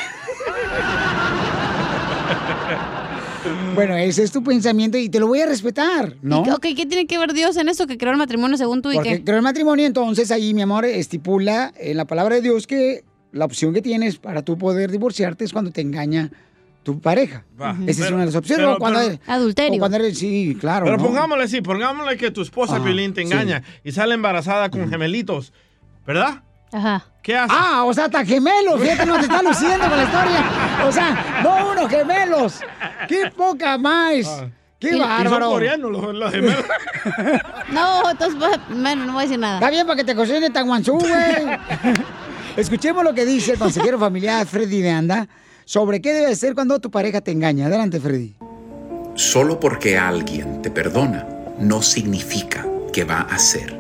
Bueno, ese es tu pensamiento y te lo voy a respetar, ¿no? ¿Y qué- ok, ¿qué tiene que ver Dios en eso que creó el matrimonio según tú y Porque qué? creo el matrimonio, entonces ahí, mi amor, estipula en la palabra de Dios que la opción que tienes para tú poder divorciarte es cuando te engaña tu pareja. Va. Esa es una de las opciones. pero- o cuando pero- eres- o cuando eres- sí, claro. Pero ¿no? pongámosle así, pongámosle que tu esposa Ajá, Piolín te sí. engaña y sale embarazada con gemelitos, ¿verdad? Ajá. ¿Qué haces? Ah, o sea, hasta gemelos, fíjate, no te están luciendo con la historia. O sea, no unos gemelos. ¡Qué poca más! ¡Qué Y- y son bárbaro! coreanos los, los gemelos. No, entonces, bueno, no voy a decir nada. Está bien para que te cocine tan guanzú, güey. Escuchemos lo que dice el consejero familiar Freddy de Anda sobre qué debe hacer cuando tu pareja te engaña. Adelante, Freddy. Solo porque alguien te perdona no significa que va a ser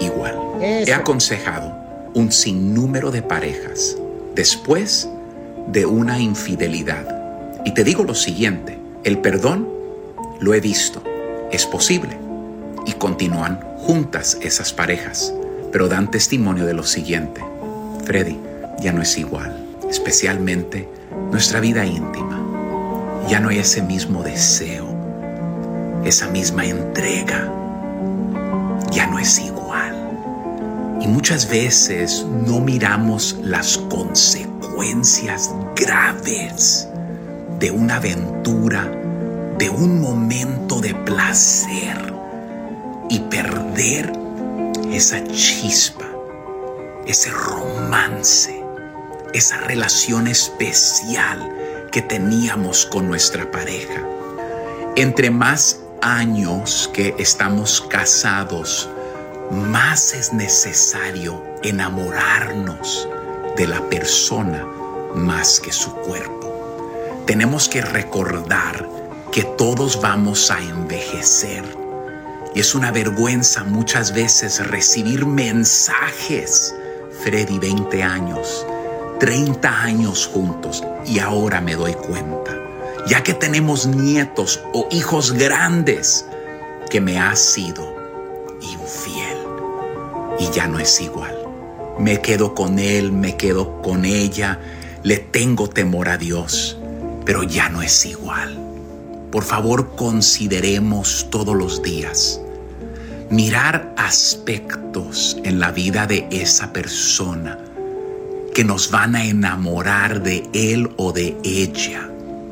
igual. Eso. He aconsejado un sinnúmero de parejas después de una infidelidad. Y te digo lo siguiente, el perdón lo he visto, es posible. Y continúan juntas esas parejas, pero dan testimonio de lo siguiente. Freddy, ya no es igual, especialmente nuestra vida íntima. Ya no hay ese mismo deseo, esa misma entrega. Ya no es igual. Y muchas veces no miramos las consecuencias graves de una aventura, de un momento de placer y perder esa chispa, ese romance, esa relación especial que teníamos con nuestra pareja. Entre más años que estamos casados, más es necesario enamorarnos de la persona más que su cuerpo. tenemos que recordar que todos vamos a envejecer. Y es una vergüenza muchas veces recibir mensajes. Freddy, 20 años, 30 años juntos y ahora me doy cuenta, ya que tenemos nietos o hijos grandes, que me has sido infiel y ya no es igual. Me quedo con él, me quedo con ella, le tengo temor a Dios, pero ya no es igual. Por favor, consideremos todos los días mirar aspectos en la vida de esa persona que nos van a enamorar de él o de ella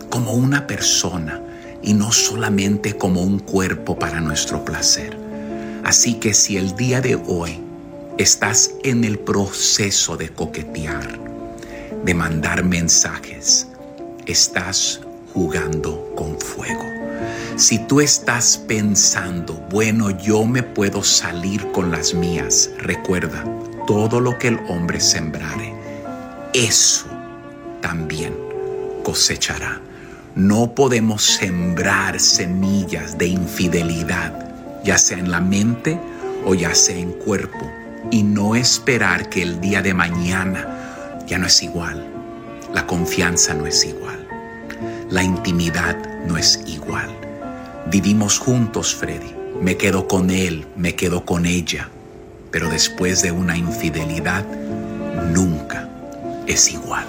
como una persona y no solamente como un cuerpo para nuestro placer. Así que si el día de hoy estás en el proceso de coquetear, de mandar mensajes, estás jugando con fuego. Si tú estás pensando, bueno, yo me puedo salir con las mías, recuerda, todo lo que el hombre sembrare, eso también cosechará. No podemos sembrar semillas de infidelidad, ya sea en la mente o ya sea en cuerpo, y no esperar que el día de mañana ya no es igual. La confianza no es igual. La intimidad no es igual. Vivimos juntos, Freddy. Me quedo con él, me quedo con ella. Pero después de una infidelidad, nunca es igual.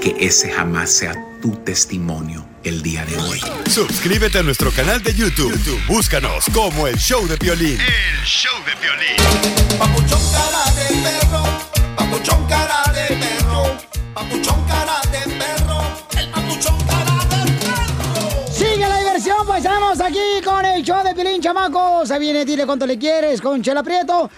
Que ese jamás sea tu testimonio el día de hoy. Suscríbete a nuestro canal de YouTube. YouTube, Búscanos como el show de violín. El show de violín. Papuchón cara de perro, papuchón cara de perro, papuchón cara de perro, el papuchón cara de perro. Sigue la diversión, paisanos, aquí chamacos. Se viene, dile cuánto le quieres con Chela Prieto.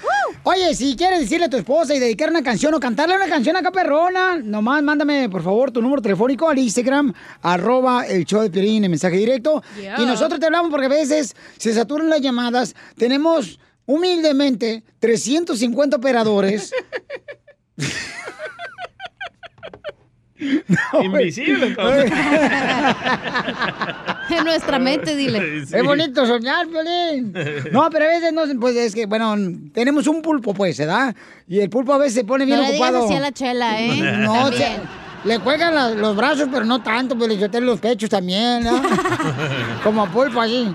Oye, si quieres decirle a tu esposa y dedicar una canción o cantarle una canción acá perrona, nomás mándame, por favor, tu número telefónico al Instagram, arroba el show de Pilín, en mensaje directo. Yeah. Y nosotros te hablamos porque a veces se saturan las llamadas. Tenemos, humildemente, 350 operadores. Invisible, entonces. En nuestra mente, dile. Es bonito soñar, Violín. No, pero a veces no, pues es que, bueno, tenemos un pulpo, pues, ¿verdad? Y el pulpo a veces se pone bien No ocupado. a la chela, ¿eh? No, che- le cuelgan la- los brazos, pero no tanto, pero yo tengo los pechos también, ¿no? Como pulpo así.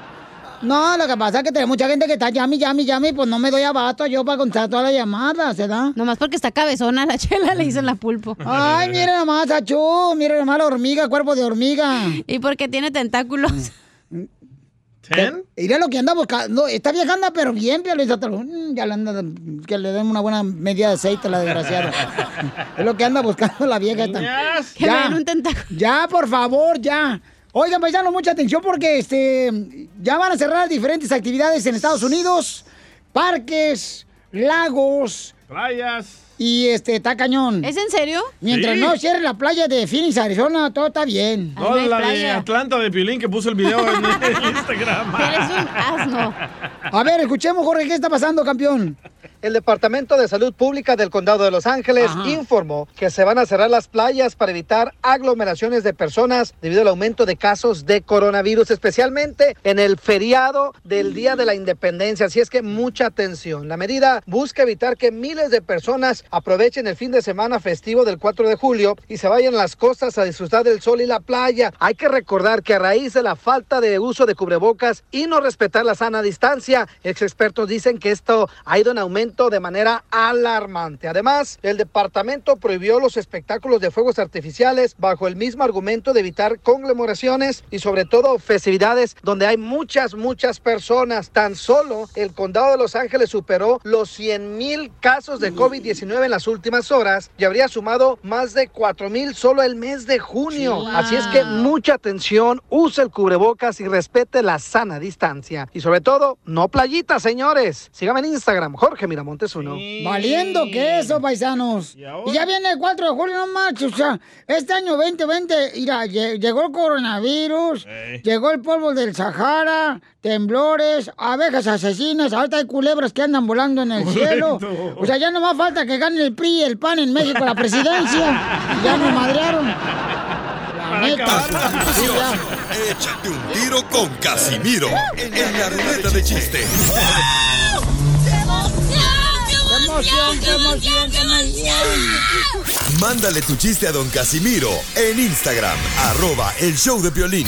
No, lo que pasa es que tenemos mucha gente que está llame, llame, llame, pues no me doy abasto yo para contar todas las llamadas, ¿verdad? Nomás porque está cabezona la chela le dicen la pulpo. Ay, mira nomás, Achú, mira nomás la hormiga, cuerpo de hormiga. Y porque tiene tentáculos. ¿Ten? Mira lo que anda buscando. Esta vieja anda, pero bien. Mm, Ya le anda, que le den una buena medida de aceite a la desgraciada. es lo que anda buscando la vieja esta. Niñas. Que le den un tentáculo. Ya, por favor, ya. Oigan, paisanos, mucha atención porque este ya van a cerrar diferentes actividades en Estados Unidos. Parques, lagos. Playas. Y este, está cañón. ¿Es en serio? Mientras Sí. no cierre la playa de Phoenix, Arizona, todo está bien. No, la de Atlanta de Piolín que puso el video en Instagram. Eres un asno. A ver, escuchemos, Jorge, ¿qué está pasando, campeón? El Departamento de Salud Pública del Condado de Los Ángeles informó que se van a cerrar las playas para evitar aglomeraciones de personas debido al aumento de casos de coronavirus, especialmente en el feriado del Día de la Independencia. Así es que mucha atención. La medida busca evitar que miles de personas aprovechen el fin de semana festivo del 4 de julio y se vayan a las costas a disfrutar del sol y la playa. Hay que recordar que a raíz de la falta de uso de cubrebocas y no respetar la sana distancia, ex expertos dicen que esto ha ido en aumento de manera alarmante. Además, el departamento prohibió los espectáculos de fuegos artificiales bajo el mismo argumento de evitar conglomeraciones y sobre todo festividades donde hay muchas, muchas personas. Tan solo el condado de Los Ángeles superó los 100 mil casos de COVID-19 en las últimas horas y habría sumado más de 4 mil solo el mes de junio. Así es que mucha atención, use el cubrebocas y respete la sana distancia. Y sobre todo, no playitas, señores. Síganme en Instagram, Jorge Miramontes uno. Valiendo que eso, paisanos. Y, ya viene el 4 de julio, no manches. O sea, este año 2020, mira, lle- llegó el coronavirus, llegó el polvo del Sahara, temblores, abejas asesinas, ahorita hay culebras que andan volando en el cielo. O sea, ya no más falta que gane el PRI y el PAN en México la presidencia. ya nos madrearon. La Neta. Sí. Échate un tiro con Casimiro en la ruleta de chiste. ¡Qué emoción, qué emoción, qué emoción! Mándale tu chiste a don Casimiro en Instagram, arroba el show de violín.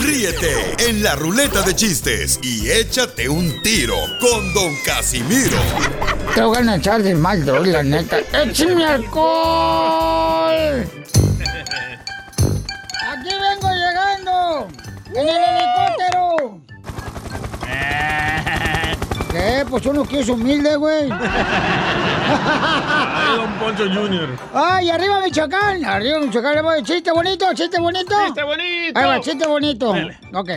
Ríete en la ruleta de chistes y échate un tiro con don Casimiro. Te voy a echar de mal, droga, la neta. ¡Échame alcohol! ¡Aquí vengo llegando! ¡En el helicóptero! ¿Qué? Pues uno que es humilde, güey. Ay, don Poncho Jr. ¡Ay, arriba Michoacán! Arriba Michoacán, le voy. ¡Chiste bonito, chiste bonito! ¡Chiste bonito! Ahí va, chiste bonito. Dale. Ok.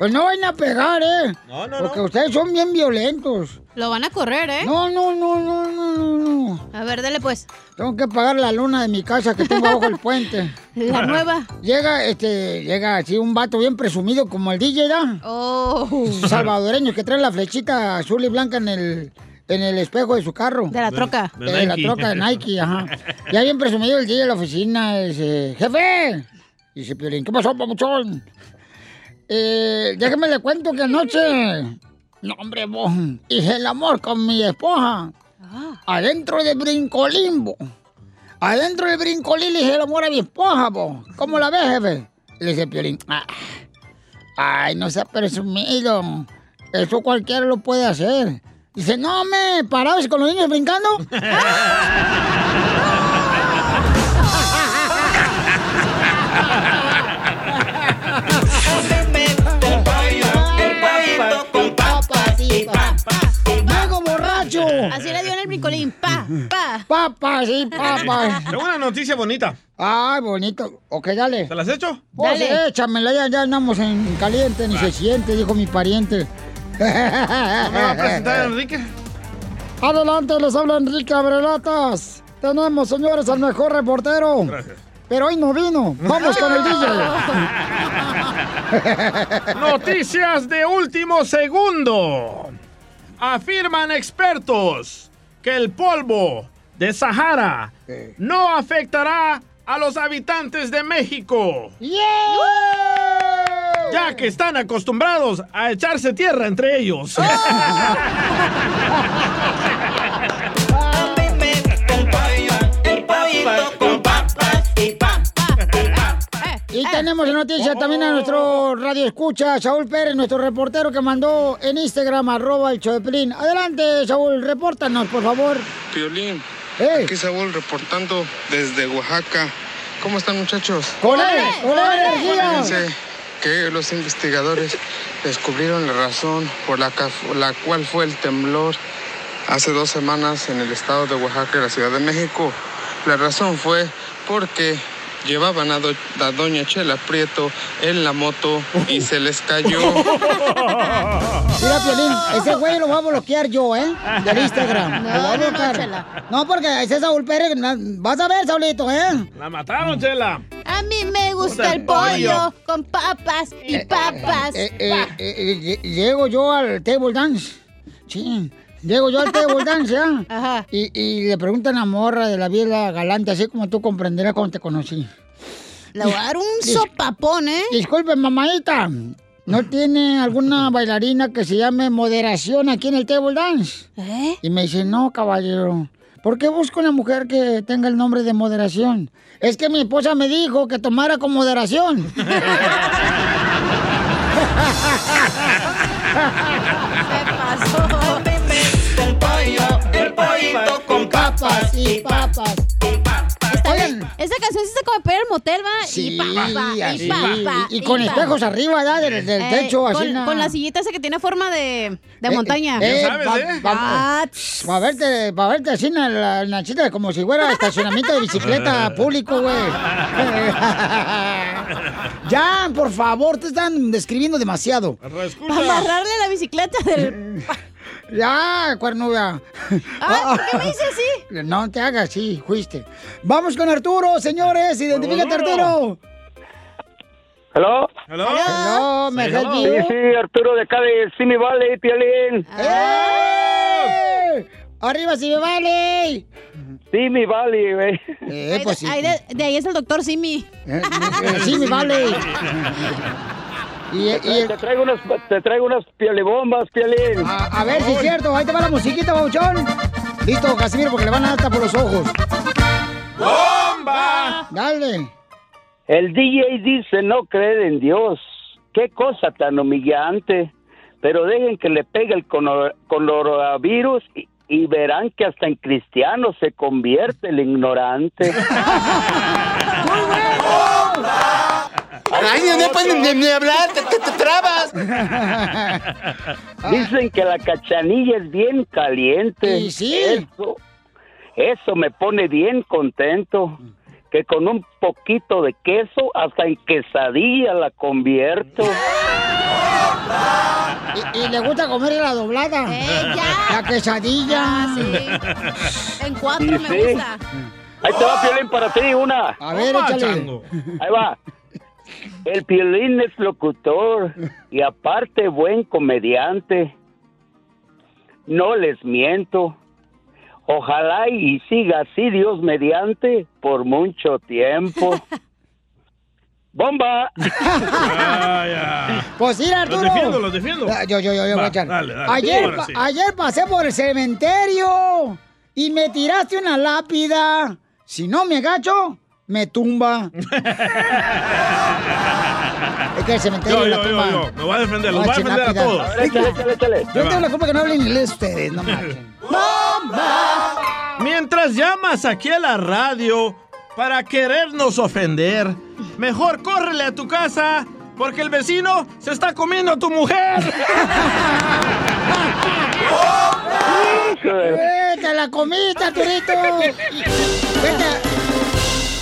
Pues no vayan a pegar, ¿eh? No, no, Porque no. ustedes son bien violentos. Lo van a correr, ¿eh? No, no, no, no, no, no, no. A ver, dale pues. Tengo que pagar la luna de mi casa que tengo abajo el puente. La nueva. Llega, este, llega así un vato bien presumido como el DJ, ¿da? Oh. Salvadoreño que trae la flechita azul y blanca en el, en el espejo de su carro. De la troca. De De la troca de Nike, ajá. Ya bien presumido el DJ de la oficina, dice, jefe. Dice Piolín, ¿qué pasó, papuchón? Eh, déjeme le cuento que anoche, no hombre, vos, hice el amor con mi esposa. Adentro de Brincolimbo. Adentro de Brincolín le hice el amor a mi esposa, vos. ¿Cómo la ves, jefe? Le dice Piolín, "Ah, ay, no seas presumido. Eso cualquiera lo puede hacer. Dice, no, me, parados con los niños brincando. Pa, pa. Papas, sí, papas. Tengo una noticia bonita. Ay, bonito. Ok, dale. ¿Te las he hecho? Pues Dale. échamela, ya, ya andamos en caliente, ni se siente, dijo mi pariente. ¿No me va a presentar Enrique? Adelante, les habla Enrique Abrelatas. Tenemos, señores, al mejor reportero. Gracias. Pero hoy no vino. Vamos con el DJ. Noticias de último segundo. Afirman expertos que el polvo de Sahara no afectará a los habitantes de México, ya que están acostumbrados a echarse tierra entre ellos. Y tenemos en noticia también a nuestro radio escucha, Saúl Pérez, nuestro reportero que mandó en Instagram, arroba el Pelín. Adelante, Saúl, repórtanos, por favor. Piolín, ¡Ey! aquí Saúl reportando desde Oaxaca. ¿Cómo están muchachos? ¡Con él! ¡Con él, energía! Fíjense que los investigadores descubrieron la razón por la, la cual fue el temblor hace dos semanas en el estado de Oaxaca y la Ciudad de México. La razón fue porque llevaban a, do- a doña Chela Prieto en la moto y se les cayó. Mira, Piolín, ese güey lo voy a bloquear yo, ¿eh? Del Instagram. No, Lo voy a no, no, bloquear. Chela. No, porque ese Saúl Pérez, vas a ver, Saulito, ¿eh? La mataron, Chela. A mí me gusta el pollo con papas y papas. Eh, eh, eh, eh, llego yo al table dance. Sí. Llego yo al table dance, ¿ya? Ajá. Y, y le preguntan a morra de la vida galante, así como tú comprenderás cuando te conocí. Le voy a dar un Dis- sopapón, ¿eh? Disculpe, mamadita. ¿No tiene alguna bailarina que se llame moderación aquí en el table dance? ¿Eh? Y me dice, no, caballero. ¿Por qué busco una mujer que tenga el nombre de moderación? Es que mi esposa me dijo que tomara con moderación. El papas y papas. Oigan. Esa canción sí se come para ir al motel, ¿va? Sí, y papá, y papá, Y con papá. espejos arriba, ¿verdad? Del, del Eh, techo, así. con, con la sillita esa que tiene forma de, de Eh, montaña. eh, sabes, ¿eh? Para verte, para verte así en la en la chita, como si fuera estacionamiento de bicicleta público, güey. ya, por favor, te están describiendo demasiado. Para amarrarle la bicicleta del... Ya, cuernuda. Ay, ¿por qué me dice así? No te hagas así, fuiste. Vamos con Arturo, señores. Identifícate, Arturo. ¿Hello? ¿Hello? Hello, me Sí, hello. Sí, sí, Arturo de acá de Simi Valley, Piolín. ¡Eh! ¡Arriba, si me vale! Simi Valley, güey. Eh, pues sí. De, de ahí es el doctor Simi. Eh, sí, mi vale. Y, y- Te traigo unas, te traigo unas Piolín. a, a ver si es cierto, ahí te va la musiquita, Bauchón. Listo, Casimiro, porque le van a dar hasta por los ojos. ¡Bomba! Dale. El DJ dice no creer en Dios. Qué cosa tan humillante. Pero dejen que le pegue el coronavirus y, y verán que hasta en cristiano se convierte el ignorante. Ay, no puedes ni, ni hablar, te, te- te trabas. Dicen que la cachanilla es bien caliente. Y sí. Eso, eso me pone bien contento. Que con un poquito de queso hasta en quesadilla la convierto. Y, y le gusta comer la doblada. La quesadilla. Ah, En cuatro Sí, me sí. gusta. Ahí te va, Piolín, para ti una. A ver, échale. chango. Ahí va. El Piolín es locutor y aparte buen comediante. No les miento. Ojalá y siga así Dios mediante por mucho tiempo. ¡Bomba! Pues sí, Arturo. defiendo, los defiendo. Ah, Yo, yo, yo, yo voy Va, a echar. dale, dale. Ayer, Ahora pa- sí. ayer pasé por el cementerio y me tiraste una lápida. Si no me agacho, me tumba. es que el cementerio Yo, la yo, tumba. yo, yo. Me voy a defender, los voy a defender a todos. A ver, échale, échale, échale. Yo tengo la culpa que no hablen inglés ustedes, no marchen. Mientras llamas aquí a la radio para querernos ofender, mejor córrele a tu casa porque el vecino se está comiendo a tu mujer. ¡Vete a la comiste, Arturito! ¡Vete, a-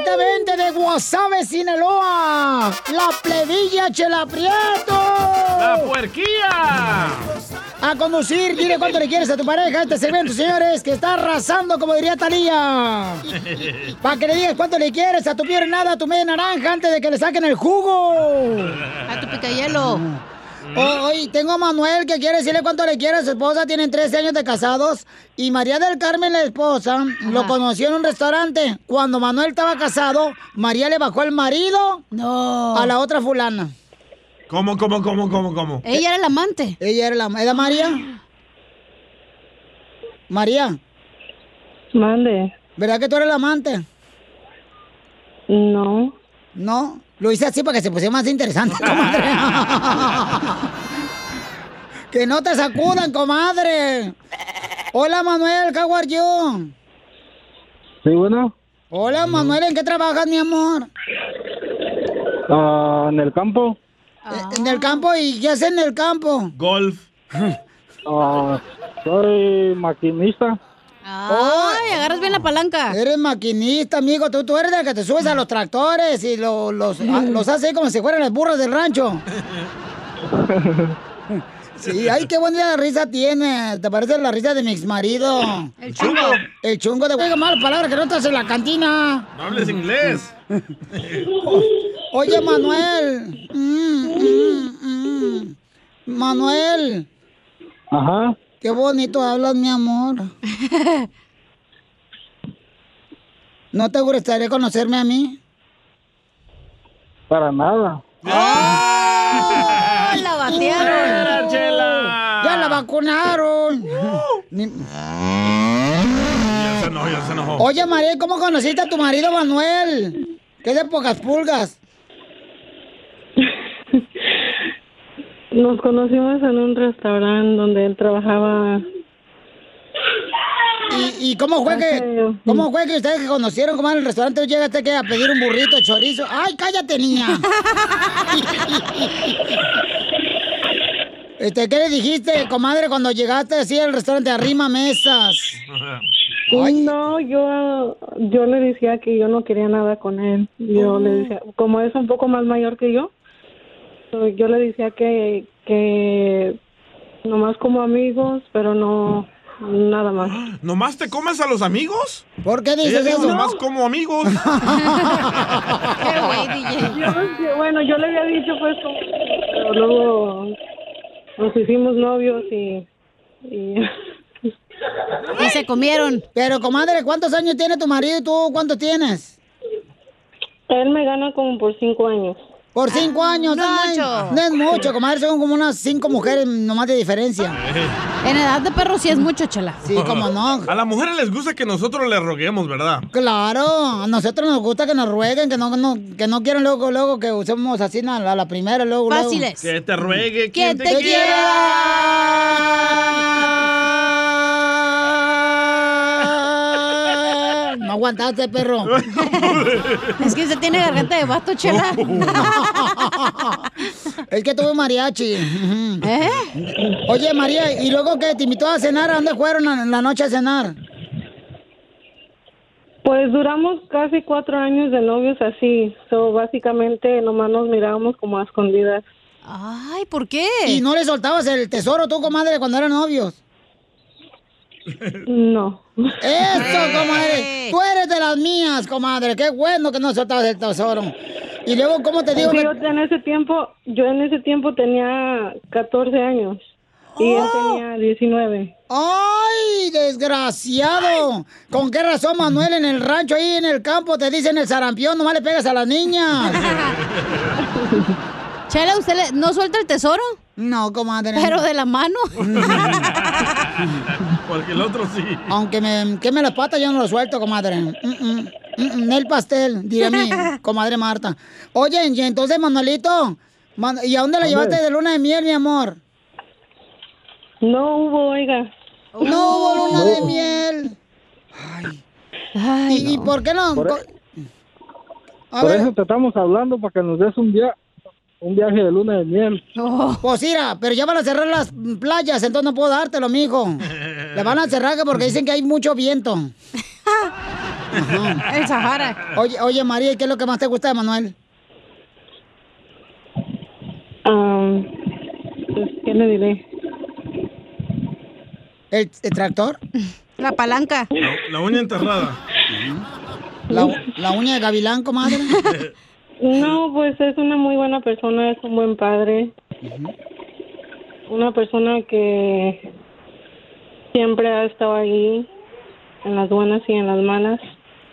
directamente de Guasave, Sinaloa, la plebilla Chela Prieto. ¡La puerquía! A conducir, dile cuánto le quieres a tu pareja este segmento, señores, que está arrasando, como diría Talía. Para que le digas cuánto le quieres a tu pior nada, a tu media naranja, antes de que le saquen el jugo. A tu picayelo. Hoy tengo a Manuel que quiere decirle cuánto le quiere a su esposa. Tienen 13 años de casados. Y María del Carmen, la esposa, lo conoció en un restaurante. Cuando Manuel estaba casado, María le bajó el marido a la otra fulana. ¿Cómo, cómo, cómo, cómo, cómo? Ella era la amante. Ella era la ¿Era María? María. Mande. ¿Verdad que tú eres la amante? No. No. Lo hice así para que se pusiera más interesante, comadre. que no te sacudan, comadre. Hola, Manuel, are you? Sí, bueno, Hola, Manuel, ¿en qué trabajas, mi amor? ah, en el campo. Eh, En el campo, ¿y qué haces en el campo? Golf. ah, soy maquinista. Ay, agarras bien la palanca. Eres maquinista, amigo. Tú, tú eres el que te subes a los tractores y lo- los, a- los haces ahí como si fueran las burras del rancho. Sí, ay, qué buena risa tienes. ¿Te parece la risa de mi exmarido? El chungo. El chungo de... Oiga, mala palabra que no estás en la cantina. No hables inglés. Oye, Manuel. Mm, mm, mm. Manuel. Ajá. Qué bonito hablas, mi amor. ¿No te gustaría conocerme a mí? Para nada. ¡Ah! ¡La Fuera, Chela! ¡Ya la vacunaron! Ni- Ya se enojó, ya se enojó. Oye, María, ¿cómo conociste a tu marido Manuel? ¿Qué de pocas pulgas? Nos conocimos en un restaurante donde él trabajaba. ¿Y, y cómo fue que cómo fue que ustedes se conocieron? ¿Cómo en el restaurante llegaste que a pedir un burrito de chorizo? ¡Ay, cállate, niña! Este, ¿qué le dijiste, comadre, cuando llegaste así al restaurante arrima mesas? No, yo, yo le decía que yo no quería nada con él. Yo le decía, como es un poco más mayor que yo, yo le decía que, que nomás como amigos, pero no nada más. ¿Nomás te comes a los amigos? ¿Por qué dices eso? Nomás como amigos. Yo- bueno, yo le había dicho pues, pero luego nos hicimos novios y... y Y se comieron. Pero, comadre, ¿cuántos años tiene tu marido y tú cuántos tienes? Él me gana como por cinco años. Por cinco años, no es mucho. No es mucho, comadre, son como unas cinco mujeres nomás de diferencia. En edad de perro sí es mucho, chela. Sí, cómo no. A las mujeres les gusta que nosotros les roguemos, ¿verdad? Claro, a nosotros nos gusta que nos rueguen, que no, no- que no quieren luego, luego que usemos así a la, primera, luego, luego. Que te ruegue Que quien te quiera. No aguantaste, perro. Es que se tiene garganta de vato, chela. Es que tuve mariachi. ¿Eh? Oye, María, ¿y luego qué? ¿Te invitó a cenar? ¿A dónde fueron en la noche a cenar? Pues duramos casi cuatro años de novios así. So, básicamente nomás nos mirábamos como a escondidas. Ay, ¿por qué? ¿Y no le soltabas el tesoro tú, comadre, cuando eran novios? No. Eso, comadre. Tú eres de las mías, comadre. Qué bueno que no soltabas el tesoro. Y luego, ¿cómo te digo? Yo en ese tiempo, yo en ese tiempo tenía 14 años y él Oh. tenía 19. ¡Ay, desgraciado! ¿Con qué razón, Manuel, en el rancho ahí en el campo te dicen el sarampión, nomás le pegas a las niñas? Chela, ¿usted le- no suelta el tesoro? No, comadre. Pero de la mano. Porque el otro sí. Aunque me queme las patas, yo no lo suelto, comadre. Mm, mm, mm, mm, el pastel, diré mi comadre Marta. Oye, y entonces, Manuelito, Man- ¿y a dónde la llevaste de luna de miel, mi amor? No hubo, oiga. No hubo luna de miel. ¿Y, y por qué no? Por, A por ver. eso te estamos hablando, para que nos des un, via un viaje de luna de miel. Pues mira, pero ya van a cerrar las playas, entonces no puedo dártelo, mijo. Le van a cerrar que porque dicen que hay mucho viento. Ajá. El Sahara. Oye, oye, María, ¿y qué es lo que más te gusta de Manuel? Ah, pues, ¿qué le diré? ¿El, el tractor? La palanca. La, la uña enterrada. La, la uña de gavilán, comadre. No, pues es una muy buena persona, es un buen padre. Una persona que siempre ha estado ahí, en las buenas y en las malas.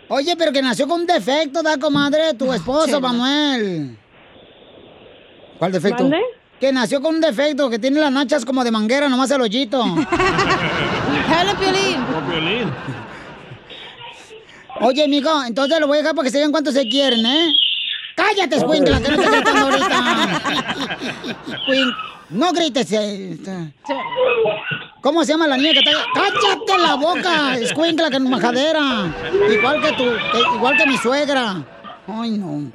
Oye, pero que nació con un defecto, da comadre, tu esposo. Manuel. ¿Cuál defecto? ¿Mande? Que nació con un defecto, que tiene las nachas como de manguera, nomás el hoyito. ¡Jalo, Piolín! Como violín. Oye, mijo, entonces lo voy a dejar para que se vean cuánto se quieren, ¿eh? ¡Cállate, escuincla, que no te gritando ahorita! No grites. eh, ¿Cómo se llama la niña que está...? ¡Cállate la boca, escuincla, que majadera! Igual que tu... que- igual que mi suegra. Ay, no.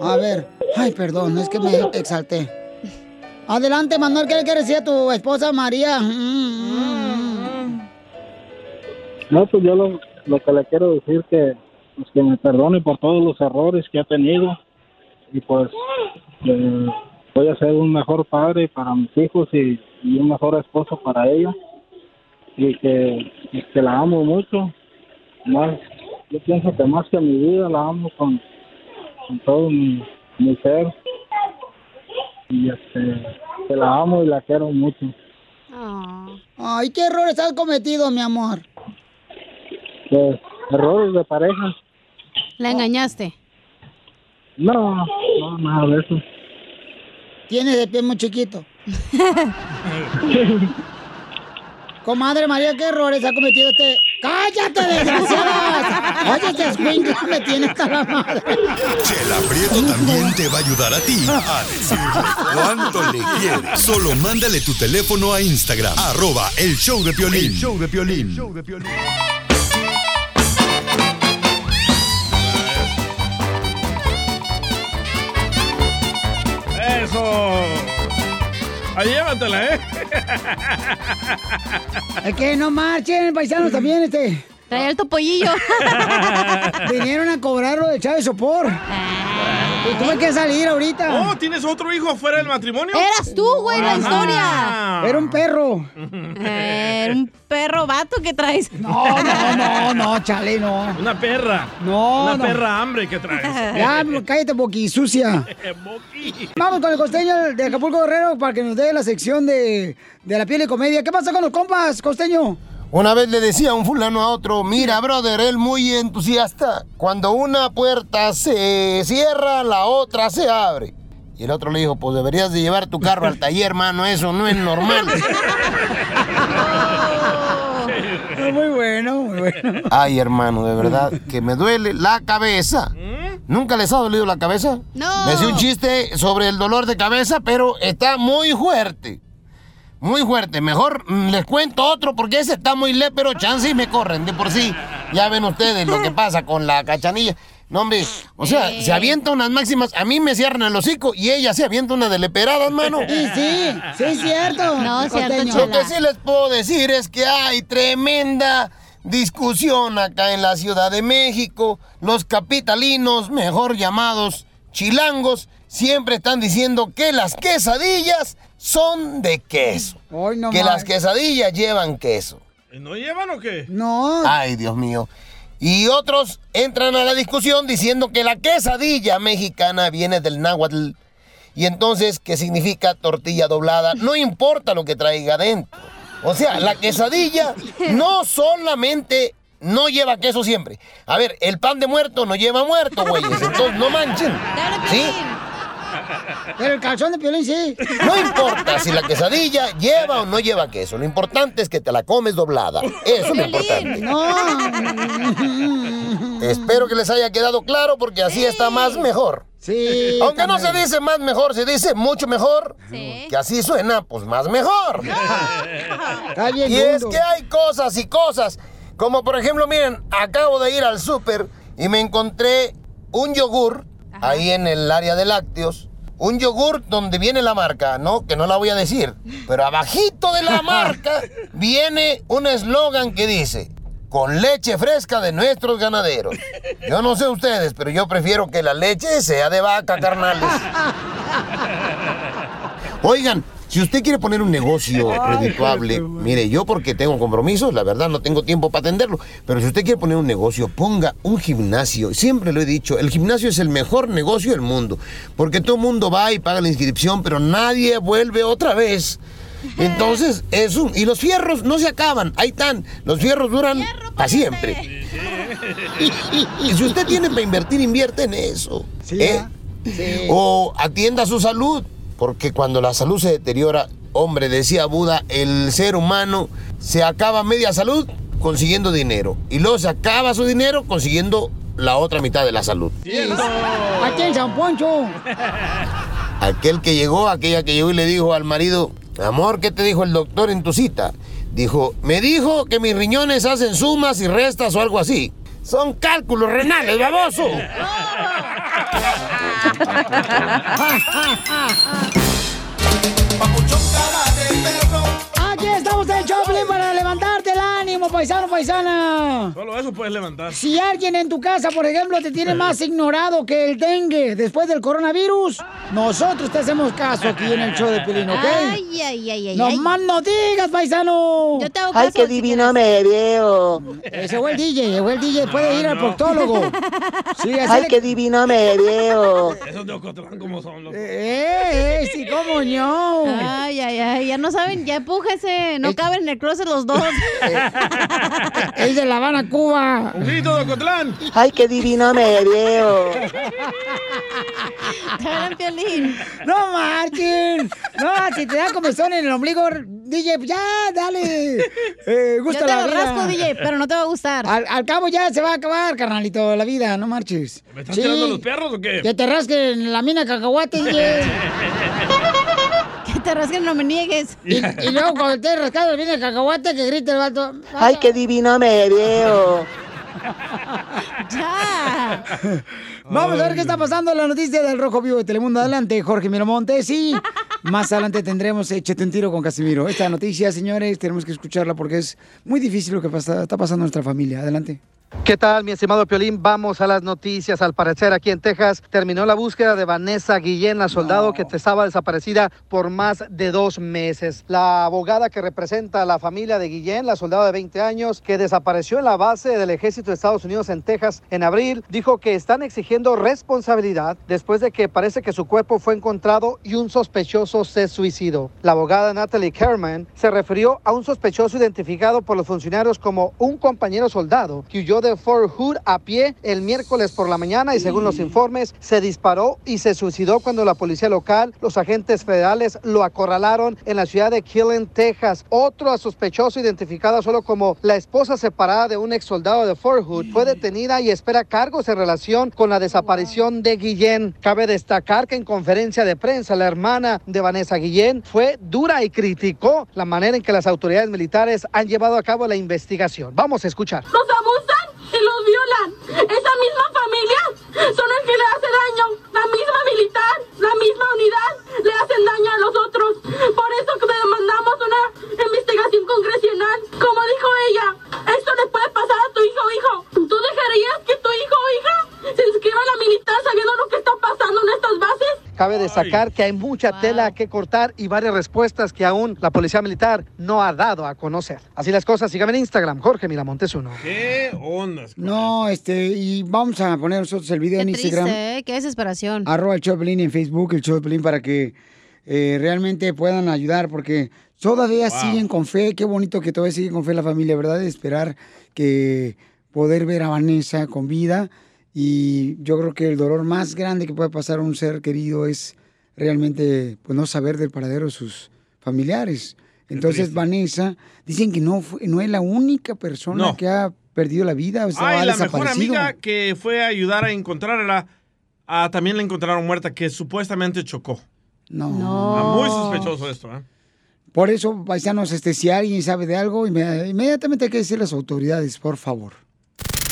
A ver. Ay, perdón, es que me exalté. Adelante, Manuel, ¿qué le quiere decir a tu esposa María? Mm, No, pues yo lo, lo que le quiero decir que, pues, que me perdone por todos los errores que ha tenido y pues eh, voy a ser un mejor padre para mis hijos y, y un mejor esposo para ella. Y que, y que la amo mucho más yo pienso que más que mi vida la amo con, con todo mi, mi ser. Y este que la amo y la quiero mucho. Ay, ¿qué errores has cometido, mi amor? pues errores de pareja. La engañaste. no no nada de eso Tienes de pie muy chiquito. Comadre María, ¿qué errores ha cometido este? ¡Cállate, desgraciadas! Oye, este escuincla me tiene hasta la madre. Chela Prieto también te va a ayudar a ti a decirle cuánto le quieres. Solo mándale tu teléfono a Instagram, arroba el show de Piolín. El show de Piolín. Eso. Ahí llévatela, ¿eh? Es que no marchen, paisanos, también, este. Traía el topollillo. Vinieron a cobrarlo de Chávez Sopor. Y tuve que salir ahorita. Oh, ¿tienes otro hijo fuera del matrimonio? Eras tú, güey, la historia. Era un perro. Eh, un perro vato que traes. No, no, no, no, chale, no. Una perra. No, Una no. perra hambre que traes. Ya, cállate, boqui sucia. Vamos con el costeño de Acapulco Guerrero para que nos dé la sección de, de la piel y comedia. ¿Qué pasa con los compas, costeño? Una vez le decía un fulano a otro, mira, brother, él muy entusiasta. Cuando una puerta se cierra, la otra se abre. Y el otro le dijo, pues deberías de llevar tu carro al taller, hermano, eso no es normal. Muy bueno, muy bueno. Ay, hermano, de verdad, que me duele la cabeza. ¿Nunca les ha dolido la cabeza? No. Me hacía un chiste sobre el dolor de cabeza, pero está muy fuerte. Muy fuerte. Mejor mm, les cuento otro porque ese está muy le, pero chance y me corren de por sí. Ya ven ustedes lo que pasa con la cachanilla. No, hombre, o sea, se avienta unas máximas. A mí me cierran el hocico y ella se avienta una de leperadas, mano. Sí, sí, sí es cierto. No, es cierto. Lo que sí les puedo decir es que hay tremenda discusión acá en la Ciudad de México. Los capitalinos, mejor llamados chilangos, siempre están diciendo que las quesadillas son de queso. Hoy no que más. las quesadillas llevan queso. ¿No llevan o qué? No. Ay, Dios mío. Y otros entran a la discusión diciendo que la quesadilla mexicana viene del náhuatl. Y entonces, ¿qué significa tortilla doblada? No importa lo que traiga adentro. O sea, la quesadilla no solamente no lleva queso siempre. A ver, el pan de muerto no lleva muerto, güeyes. Entonces, no manchen. ¿Sí? Pero el calzón de piolín sí. No importa si la quesadilla lleva o no lleva queso. Lo importante es que te la comes doblada. Eso es lo importante. No. Espero que les haya quedado claro porque así está más mejor. Sí. Aunque no se dice más mejor, se dice mucho mejor. Que así suena, pues más mejor. Está bien Y es que hay cosas y cosas. Como por ejemplo, miren, acabo de ir al súper y me encontré un yogur ahí en el área de lácteos. Un yogur donde viene la marca, ¿no? Que no la voy a decir. Pero abajito de la marca viene un eslogan que dice, con leche fresca de nuestros ganaderos. Yo no sé ustedes, pero yo prefiero que la leche sea de vaca, carnales. Oigan, si usted quiere poner un negocio redituable, mire, yo porque tengo compromisos, la verdad no tengo tiempo para atenderlo, pero si usted quiere poner un negocio, ponga un gimnasio. Siempre lo he dicho, el gimnasio es el mejor negocio del mundo, porque todo el mundo va y paga la inscripción, pero nadie vuelve otra vez. Entonces, es un... Y los fierros no se acaban, ahí están. Los fierros duran para siempre. Y si usted tiene para invertir, invierte en eso. ¿eh? O atienda su salud, porque cuando la salud se deteriora, hombre, decía Buda, el ser humano se acaba media salud consiguiendo dinero. Y luego se acaba su dinero consiguiendo la otra mitad de la salud. Aquí en San Poncho. Aquel que llegó, aquella que llegó y le dijo al marido, amor, ¿qué te dijo el doctor en tu cita? Dijo, me dijo que mis riñones hacen sumas y restas o algo así. Son cálculos renales, baboso. ha ha ha ha ánimo, paisano, paisana. Solo eso puedes levantar. Si alguien en tu casa, por ejemplo, te tiene más ignorado que el dengue después del coronavirus, nosotros te hacemos caso aquí en el show de Pelín, ¿ok? Ay, ay, ay, ay. No ay. más no digas, paisano. Yo te hago Ay, caso qué si divino me veo. Ese fue el DJ, llegó el DJ, puede ir al proctólogo. Sí, Ay, le- qué divino me veo. Esos de Ocotlán como son los. ¡Eh, eh! Sí, cómo no. Ay, ay, ay, ya no saben, ya empújese, no caben en el closet los dos. Es de La Habana, Cuba. Un grito de Ocotlán. Ay, qué divino me veo. Te hablan, Piolín. No marchen. No, si te da comezón en el ombligo, DJ, pues ya, dale. Eh, gusta Yo te la lo vida. rasco, DJ, pero no te va a gustar. Al, al cabo ya se va a acabar, carnalito, la vida, no marches. ¿Me están tirando los perros o qué? Que te rasquen la mina de cacahuate, DJ. Te rasquen, no me niegues. Y, y luego cuando te rascado mina de cacahuate, que grite el vato. Ay, qué divino me veo. Ya. Vamos a ver qué está pasando en la noticia del Rojo Vivo de Telemundo. Adelante, Jorge Miramontes. Sí, Más adelante tendremos Échate un tiro con Casimiro. Esta noticia, señores, tenemos que escucharla porque es muy difícil lo que pasa- está pasando en nuestra familia. Adelante. ¿Qué tal, mi estimado Piolín? Vamos a las noticias. Al parecer, aquí en Texas terminó la búsqueda de Vanessa Guillén, la soldado que estaba desaparecida por más de dos meses. La abogada que representa a la familia de Guillén, la soldado de 20 años, que desapareció en la base del ejército de Estados Unidos en Texas en abril, dijo que están exigiendo responsabilidad después de que parece que su cuerpo fue encontrado y un sospechoso se suicidó. La abogada Natalie Kerman se refirió a un sospechoso identificado por los funcionarios como un compañero soldado que huyó de Fort Hood a pie el miércoles por la mañana y según los informes se disparó y se suicidó cuando la policía local, los agentes federales lo acorralaron en la ciudad de Killen, Texas. Otro sospechoso identificado solo como la esposa separada de un ex soldado de Fort Hood fue detenida y espera cargos en relación con la desaparición de Guillén. Cabe destacar que en conferencia de prensa la hermana de Vanessa Guillén fue dura y criticó la manera en que las autoridades militares han llevado a cabo la investigación. Vamos a escuchar. Los abusan y los violan. Esa misma familia son los que le hace daño. La misma militar, la misma unidad le hacen daño a los otros. Por eso que demandamos una investigación congresional. Como dijo ella, esto le puede pasar a tu hijo hijo. ¿Tú dejarías que tu hijo o hija se inscriba la militar sabiendo lo que está pasando en estas bases? Cabe destacar que hay mucha tela que cortar y varias respuestas que aún la policía militar no ha dado a conocer. Así las cosas, síganme en Instagram, Jorge Miramontes uno. ¿Qué ondas? No, este, y vamos a poner nosotros el video Qué en Instagram. triste, ¿eh? Qué desesperación. Arroba el Choplin en Facebook, el Choplin, para que eh, realmente puedan ayudar, porque todavía Wow. siguen con fe. Qué bonito que todavía siguen con fe la familia, ¿verdad? De esperar que poder ver a Vanessa con vida. Y yo creo que el dolor más grande que puede pasar a un ser querido es realmente pues, no saber del paradero de sus familiares. Entonces. Vanessa, dicen que no, fue- no es la única persona No. que ha perdido la vida. O sea, Ay, ha la mejor amiga que fue a ayudar a encontrarla, también la encontraron muerta, que supuestamente chocó. No. Ah, muy sospechoso esto, ¿eh? Por eso, paisanos, este, si alguien sabe de algo, inmedi- inmediatamente hay que decir a las autoridades, por favor.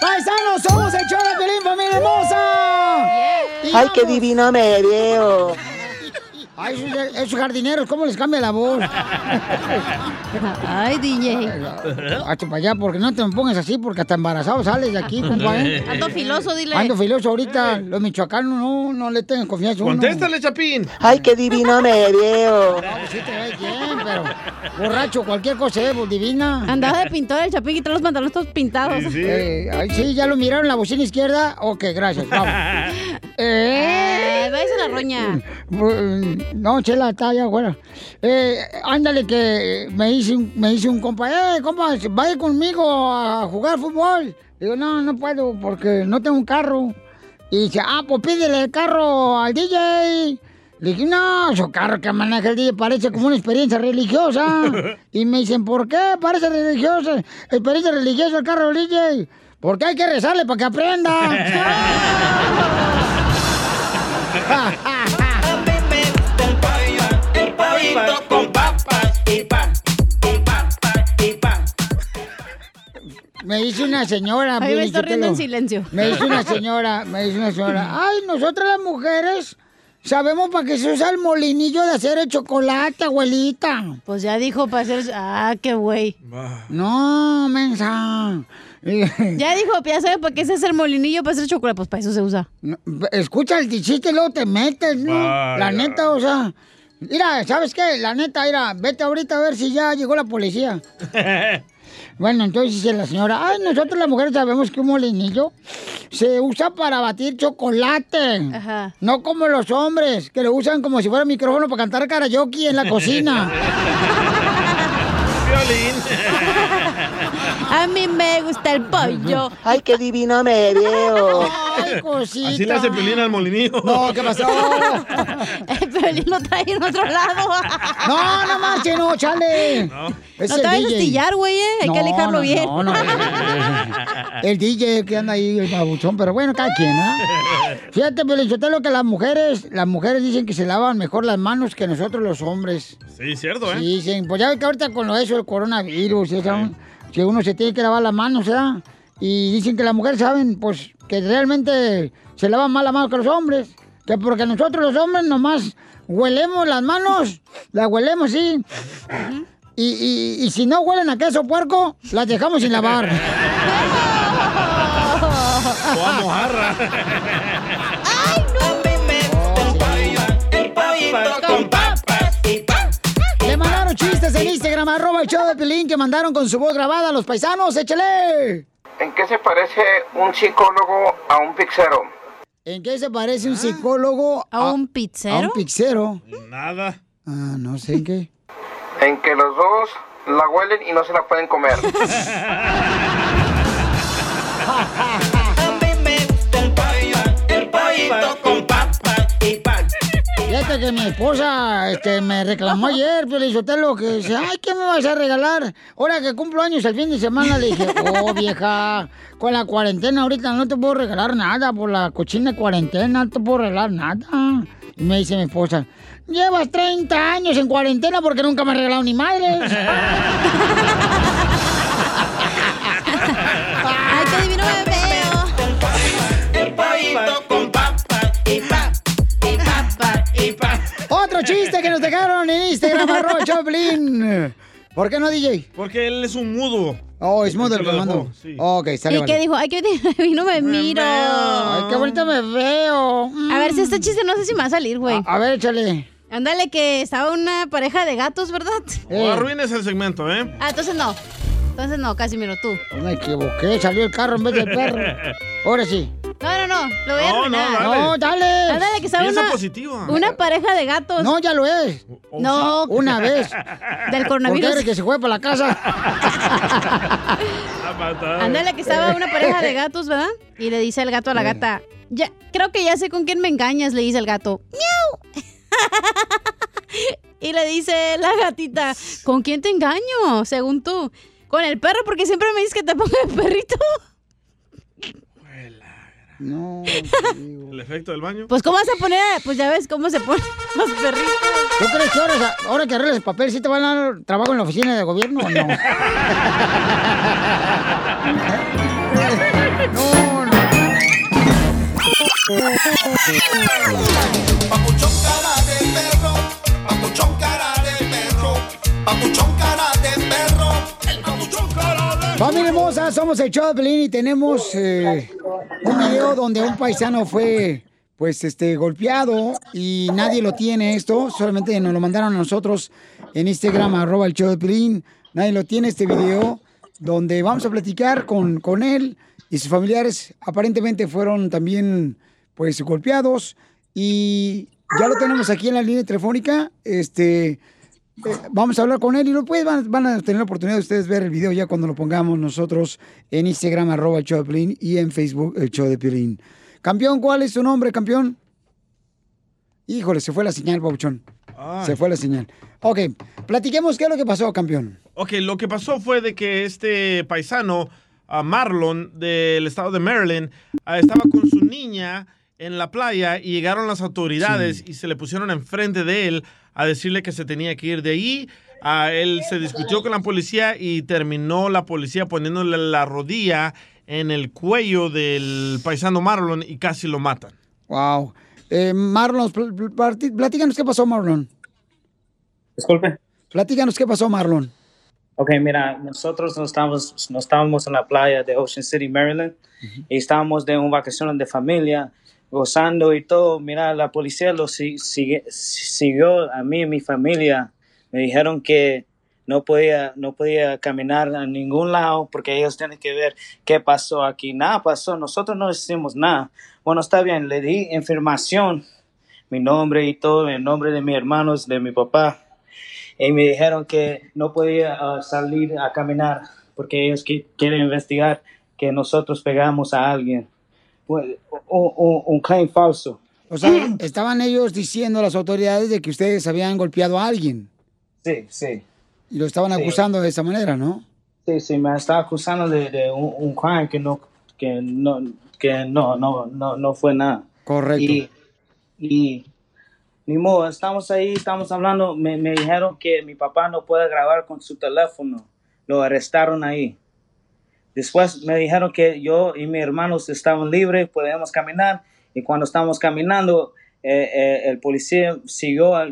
¡Paisanos, somos el de Pelín, familia hermosa! Ay, qué divino me veo. Ay, esos, esos jardineros, ¿cómo les cambia la voz? Ay, DJ. Hazte para allá, porque no te me pongas así, porque hasta embarazado sales de aquí, compa, ¿eh? Ando filoso, dile. Ando filoso ahorita. Los michoacanos no, no le tengan confianza. a uno. Contéstale, Chapín. Ay, qué divino me veo. No, pues sí te ves bien, pero borracho, cualquier cosa es pues, divina. Andaba de pintor el chapín y trae los pantalones todos pintados. Eh, ay, sí, ya lo miraron la bocina izquierda. Ok, gracias, vamos. Eh, váyase a la roña. No, Chela, está allá afuera. Eh, ándale, que me dice, un- me dice un compa, eh, compa, vaya conmigo a jugar fútbol. Digo, no, no puedo porque no tengo un carro. Y dice, ah, pues pídele el carro al DJ. Le dije, no, su carro que maneja el DJ parece como una experiencia religiosa. Y me dicen, ¿por qué parece religiosa? Experiencia religiosa el carro del DJ. Porque hay que rezarle para que aprenda. El pavito con papas y pan, y pan, y pan. Me dice una señora. Ay, me estoy riendo en silencio. Me dice una señora, me dice una señora. Ay, nosotras las mujeres sabemos para qué se usa el molinillo de hacer el chocolate, abuelita. Pues ya dijo para hacer. Ah, qué güey. No, mensa. Ya dijo, ya sabe para qué se hace el molinillo para hacer chocolate. Pues para eso se usa. No, Escucha el chiste y luego te metes, ¿no? Vaya. La neta, o sea. Mira, ¿sabes qué? La neta, mira, vete ahorita a ver si ya llegó la policía. Bueno, entonces dice la señora, ay, nosotros las mujeres sabemos que un molinillo se usa para batir chocolate. No como los hombres, que lo usan como si fuera micrófono para cantar karaoke en la cocina. Violín. A mí me gusta el pollo. Ay, qué divino me veo. Ay, cosita. Así le hace pelín al molinillo. No, ¿qué pasó? El pelín lo trae en otro lado. No, no marche, no, chale. No. Es No te vayas a estillar, güey, eh. Hay que No, lijarlo no, bien. No, no. El DJ que anda ahí, el babuchón, pero bueno, cada quien, ¿ah? Fíjate, lo que las mujeres, las mujeres dicen que se lavan mejor las manos que nosotros los hombres. Sí, cierto, ¿eh? Sí, dicen, pues ya ves que ahorita con lo de eso, el coronavirus, eso, que uno se tiene que lavar las manos, ¿verdad? Y dicen que las mujeres saben, pues, que realmente se lavan más las manos que los hombres. Que porque nosotros los hombres nomás huelemos las manos, las huelemos, sí. Y, y- y si no huelen a queso puerco, las dejamos sin lavar. O a mojarra. Le mandaron chistes en Instagram, arroba el show de Pelín, que mandaron con su voz grabada a los paisanos. ¡Échale! ¿En qué se parece un psicólogo a un pixero? ¿En qué se parece un psicólogo a un pizzero? A un pizzero. Nada. Ah, no sé en qué. En que los dos la huelen y no se la pueden comer. Que mi esposa este, me reclamó ayer, pero le lo que dice, ay, ¿qué me vas a regalar? Ahora que cumplo años el fin de semana, le dije, oh, vieja, con la cuarentena ahorita no te puedo regalar nada, por la cochina cuarentena no te puedo regalar nada. Y me dice mi esposa, llevas 30 años en cuarentena porque nunca me has regalado ni madres. Otro chiste que nos dejaron en Instagram, arroba Choplin. ¿Por qué no, DJ? Porque él es un mudo. Oh, es mudo el lo que dejó, mando. sí. Ok, sale, ¿Y vale. qué dijo? Ay, qué divino me miro. Ay, qué bonito me veo. A ver, si este chiste no sé si me va a salir, güey. A ver, échale. Ándale, que estaba una pareja de gatos, ¿verdad? O arruines el segmento, ¿eh? Ah, entonces no. Entonces no, Casimiro, tú. Me equivoqué, salió el carro en vez del perro. Ahora sí. No, no, no, lo voy a No, no, dale. No, dale. Que estaba Piensa una, positivo. una pareja de gatos. No, ya lo es. No. Una vez. Del coronavirus. Porque eres que se fue para la casa. Ándale, que estaba una pareja de gatos, ¿verdad? Y le dice el gato a la gata, ya, creo que ya sé con quién me engañas, le dice el gato. ¡Miau! y le dice la gatita, ¿con quién te engaño? Según tú. Con el perro, porque siempre me dices que te ponga el perrito. No. El efecto del baño. Pues, ¿cómo vas a poner? Pues ya ves cómo se ponen los perritos. ¿Tú crees que ahora, ahora que arregles el papel, sí te van a dar trabajo en la oficina de gobierno o no? Papuchón cara de perro, papuchón cara de perro, papuchón cara de Familia hermosa, somos el show de y tenemos eh, un video donde un paisano fue, pues, este, golpeado y nadie lo tiene esto, solamente nos lo mandaron a nosotros en Instagram, arroba el show. Nadie lo tiene este video donde vamos a platicar con, con él y sus familiares. Aparentemente fueron también, pues, golpeados y ya lo tenemos aquí en la línea telefónica. Este, vamos a hablar con él y después van, van a tener la oportunidad de ustedes ver el video ya cuando lo pongamos nosotros en Instagram, arroba el show de Piolín, y en Facebook, el show de Piolín. Campeón, ¿cuál es su nombre, campeón? Híjole, se fue la señal, Pabuchón. Ay. Se fue la señal. Ok, platiquemos qué es lo que pasó, campeón. Ok, lo que pasó fue de que este paisano, a Marlon, del estado de Maryland, ah, estaba con su niña en la playa y llegaron las autoridades y se le pusieron enfrente de él a decirle que se tenía que ir de ahí. Ah, él se discutió con la policía y terminó la policía poniéndole la rodilla en el cuello del paisano Marlon y casi lo matan. Wow. Eh, Marlon, pl- pl- platícanos qué pasó, Marlon. Disculpe. Platícanos qué pasó, Marlon. Ok, mira, nosotros no estábamos, no estábamos en la playa de Ocean City, Maryland, y estábamos de un vacaciones de familia, gozando y todo. Mira, la policía lo si- sigue- siguió a mí y mi familia. Me dijeron que no podía, no podía caminar a ningún lado porque ellos tienen que ver qué pasó aquí. Nada pasó, nosotros no hicimos nada. Bueno, está bien, le di información, mi nombre y todo, el nombre de mis hermanos, de mi papá y me dijeron que no podía ah, salir a caminar porque ellos qui- quieren investigar que nosotros pegamos a alguien. Pues, Un, un- un claim falso. O sea, estaban ellos diciendo a las autoridades de que ustedes habían golpeado a alguien Sí, sí. y lo estaban Sí. acusando de esa manera, ¿no? Sí, sí, me está acusando de, de un, un crime que no, que no, que no, no, no, no fue nada. Correcto. Y, y ni modo, estamos ahí, estamos hablando, me, me dijeron que mi papá no puede grabar con su teléfono, lo arrestaron ahí. Después me dijeron que yo y mis hermanos estaban libres, podemos caminar, y cuando estábamos caminando, eh, eh, el policía siguió a,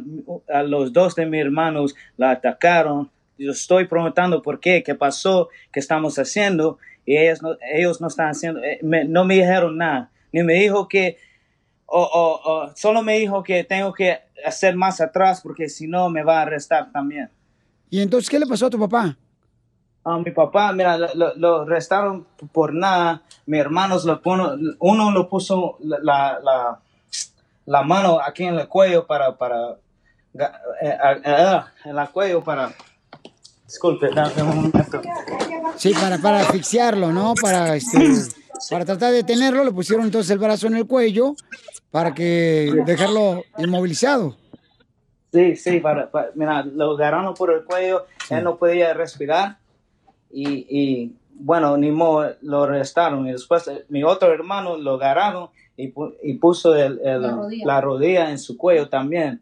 los dos de mis hermanos, la atacaron. Yo estoy preguntando por qué, qué pasó, qué estamos haciendo, y ellos no, ellos no están haciendo, eh, me- no me dijeron nada, ni me dijo que, o, o- o solo me dijo que tengo que hacer más atrás porque si no me va a arrestar también. ¿Y entonces qué le pasó a tu papá? A mi papá, mira, lo, lo- arrestaron por nada. Mi hermano lo puso, uno lo puso la, la, la, mano aquí en el cuello para, para, eh, eh, en el cuello para, disculpe, dame un momento. Sí, para, para asfixiarlo, ¿no? Para, este, para tratar de detenerlo, le pusieron entonces el brazo en el cuello para que dejarlo inmovilizado. Sí, sí, para, para- mira, lo agarraron por el cuello, él no podía respirar y, y, bueno, ni modo, lo arrestaron y después eh, mi otro hermano lo agarraron y, pu- y puso el- el- La rodilla. la rodilla en su cuello también.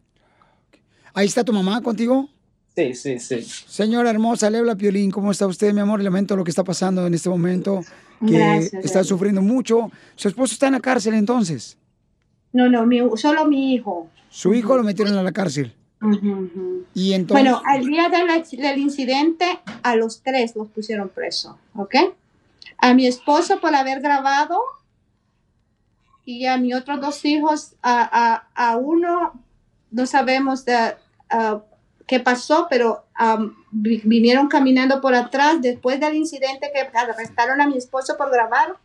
Ahí está tu mamá contigo. Sí, sí, sí. Señora hermosa, le habla Piolín. ¿Cómo está usted, mi amor? Lamento lo que está pasando en este momento, que Gracias, está sufriendo mucho. Su esposo está en la cárcel entonces. No, no, mi- solo mi hijo. Su hijo lo metieron a la cárcel. Y entonces... Bueno, al día del, incidente, a los tres los pusieron preso, ¿ok? A mi esposo por haber grabado y a mis otros dos hijos, a, a, a uno no sabemos de, ah, qué pasó, pero vi- vinieron caminando por atrás después del incidente que arrestaron a mi esposo por grabar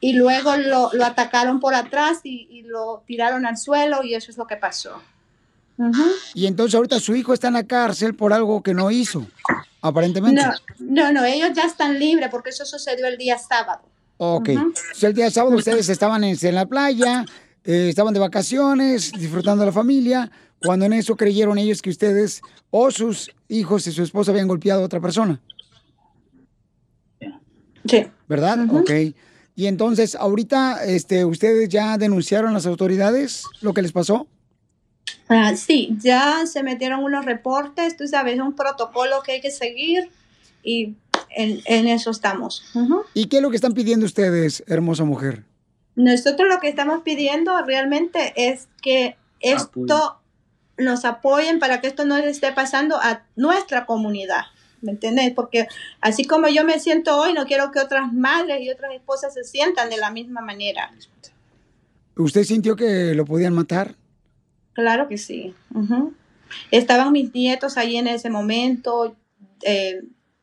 y luego lo, lo atacaron por atrás y, y lo tiraron al suelo y eso es lo que pasó. Y entonces ahorita su hijo está en la cárcel por algo que no hizo, aparentemente. No, no, no, ellos ya están libres porque eso sucedió el día sábado. Ok. Entonces, el día sábado ustedes estaban en, en la playa, eh, estaban de vacaciones, disfrutando de la familia, cuando en eso creyeron ellos que ustedes o sus hijos y su esposa habían golpeado a otra persona. Sí. ¿Verdad? Ok. Y entonces, ahorita, este, ¿ustedes ya denunciaron a las autoridades lo que les pasó? Ah, sí, ya se metieron unos reportes, tú sabes, un protocolo que hay que seguir y en, en eso estamos. ¿Y qué es lo que están pidiendo ustedes, hermosa mujer? Nosotros lo que estamos pidiendo realmente es que esto Apoyo. nos apoyen para que esto no le esté pasando a nuestra comunidad. ¿Me entiendes? Porque así como yo me siento hoy, no quiero que otras madres y otras esposas se sientan de la misma manera. ¿Usted sintió que lo podían matar? Claro que sí. Estaban mis nietos ahí en ese momento. eh,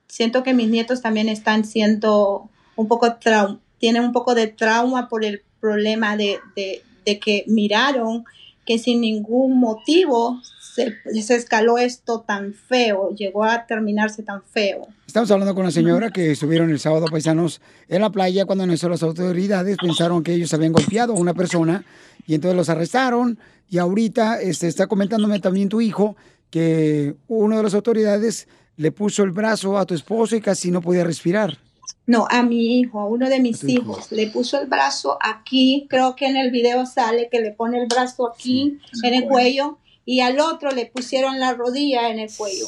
siento que mis nietos también están siendo un poco trau- tienen un poco de trauma por el problema de, de- de que miraron que sin ningún motivo se, se escaló esto tan feo, llegó a terminarse tan feo. Estamos hablando con una señora que estuvieron el sábado paisanos en la playa cuando las autoridades pensaron que ellos habían golpeado a una persona y entonces los arrestaron y ahorita este, está comentándome también tu hijo que uno de las autoridades le puso el brazo a tu esposo y casi no podía respirar. No, a mi hijo, a uno de mis hijo. hijos. Le puso el brazo aquí, creo que en el video sale que le pone el brazo aquí, en el cuello, y al otro le pusieron la rodilla en el cuello.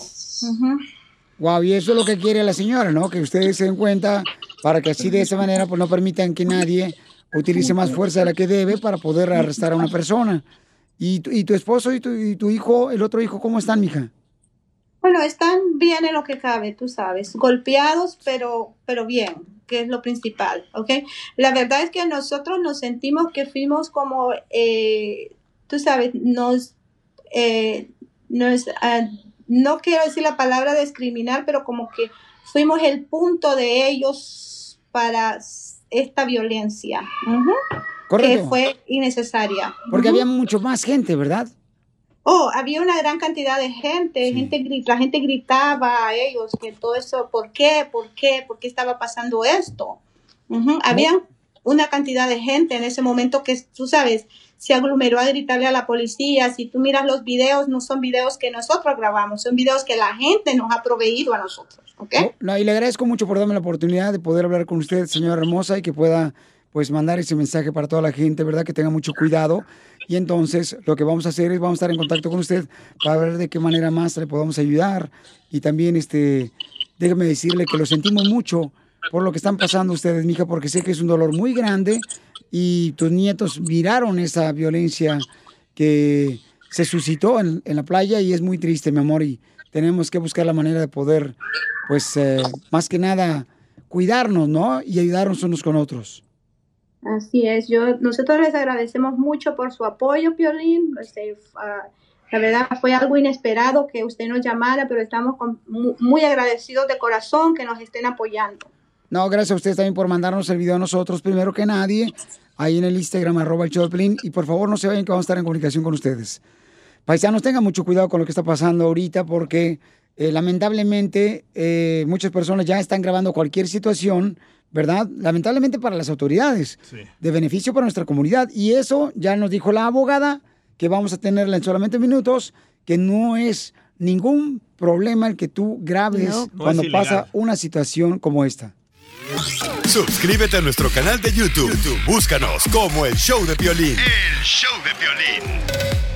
Wow, y eso es lo que quiere la señora, ¿no? Que ustedes se den cuenta para que así de esa manera pues no permitan que nadie utilice más fuerza de la que debe para poder arrestar a una persona. ¿Y tu, y tu esposo y tu, y tu hijo, el otro hijo, cómo están, mija? Bueno, están bien en lo que cabe, tú sabes, golpeados, pero, pero bien, que es lo principal, ¿ok? La verdad es que nosotros nos sentimos que fuimos como, eh, tú sabes, nos, eh, ah, no quiero decir la palabra discriminar, pero como que fuimos el punto de ellos para esta violencia, que Correcto. fue innecesaria. Porque Ujú. había mucho más gente, ¿verdad? Oh, había una gran cantidad de gente, gente gri- la gente gritaba a ellos que todo eso, ¿por qué? ¿Por qué? ¿Por qué estaba pasando esto? Ujú, Había una cantidad de gente en ese momento que, tú sabes, se aglomeró a gritarle a la policía. Si tú miras los videos, no son videos que nosotros grabamos, son videos que la gente nos ha proveído a nosotros, ¿ok? No, y le agradezco mucho por darme la oportunidad de poder hablar con usted, señora hermosa, y que pueda pues mandar ese mensaje para toda la gente, ¿verdad? Que tenga mucho cuidado. Y entonces lo que vamos a hacer es vamos a estar en contacto con usted para ver de qué manera más le podamos ayudar. Y también, este, déjeme decirle que lo sentimos mucho por lo que están pasando ustedes, mija, porque sé que es un dolor muy grande y tus nietos miraron esa violencia que se suscitó en, en la playa y es muy triste, mi amor, y tenemos que buscar la manera de poder, pues, eh, más que nada, cuidarnos, ¿no? Y ayudarnos unos con otros. Así es, yo, nosotros les agradecemos mucho por su apoyo, Piolín. Este, ah, la verdad fue algo inesperado que usted nos llamara, pero estamos con- mu- muy agradecidos de corazón que nos estén apoyando. No, gracias a ustedes también por mandarnos el video a nosotros, primero que nadie, ahí en el Instagram, arroba el Piolín, y por favor no se vayan que vamos a estar en comunicación con ustedes. Paisanos, tengan mucho cuidado con lo que está pasando ahorita porque eh, lamentablemente eh, muchas personas ya están grabando cualquier situación, ¿verdad? Lamentablemente para las autoridades, de beneficio para nuestra comunidad. Y eso ya nos dijo la abogada, que vamos a tenerla en solamente minutos, que no es ningún problema el que tú grabes No. No es cuando ilegal. pasa una situación como esta. Suscríbete a nuestro canal de YouTube. YouTube, Búscanos como el show de Piolín. El show de violín.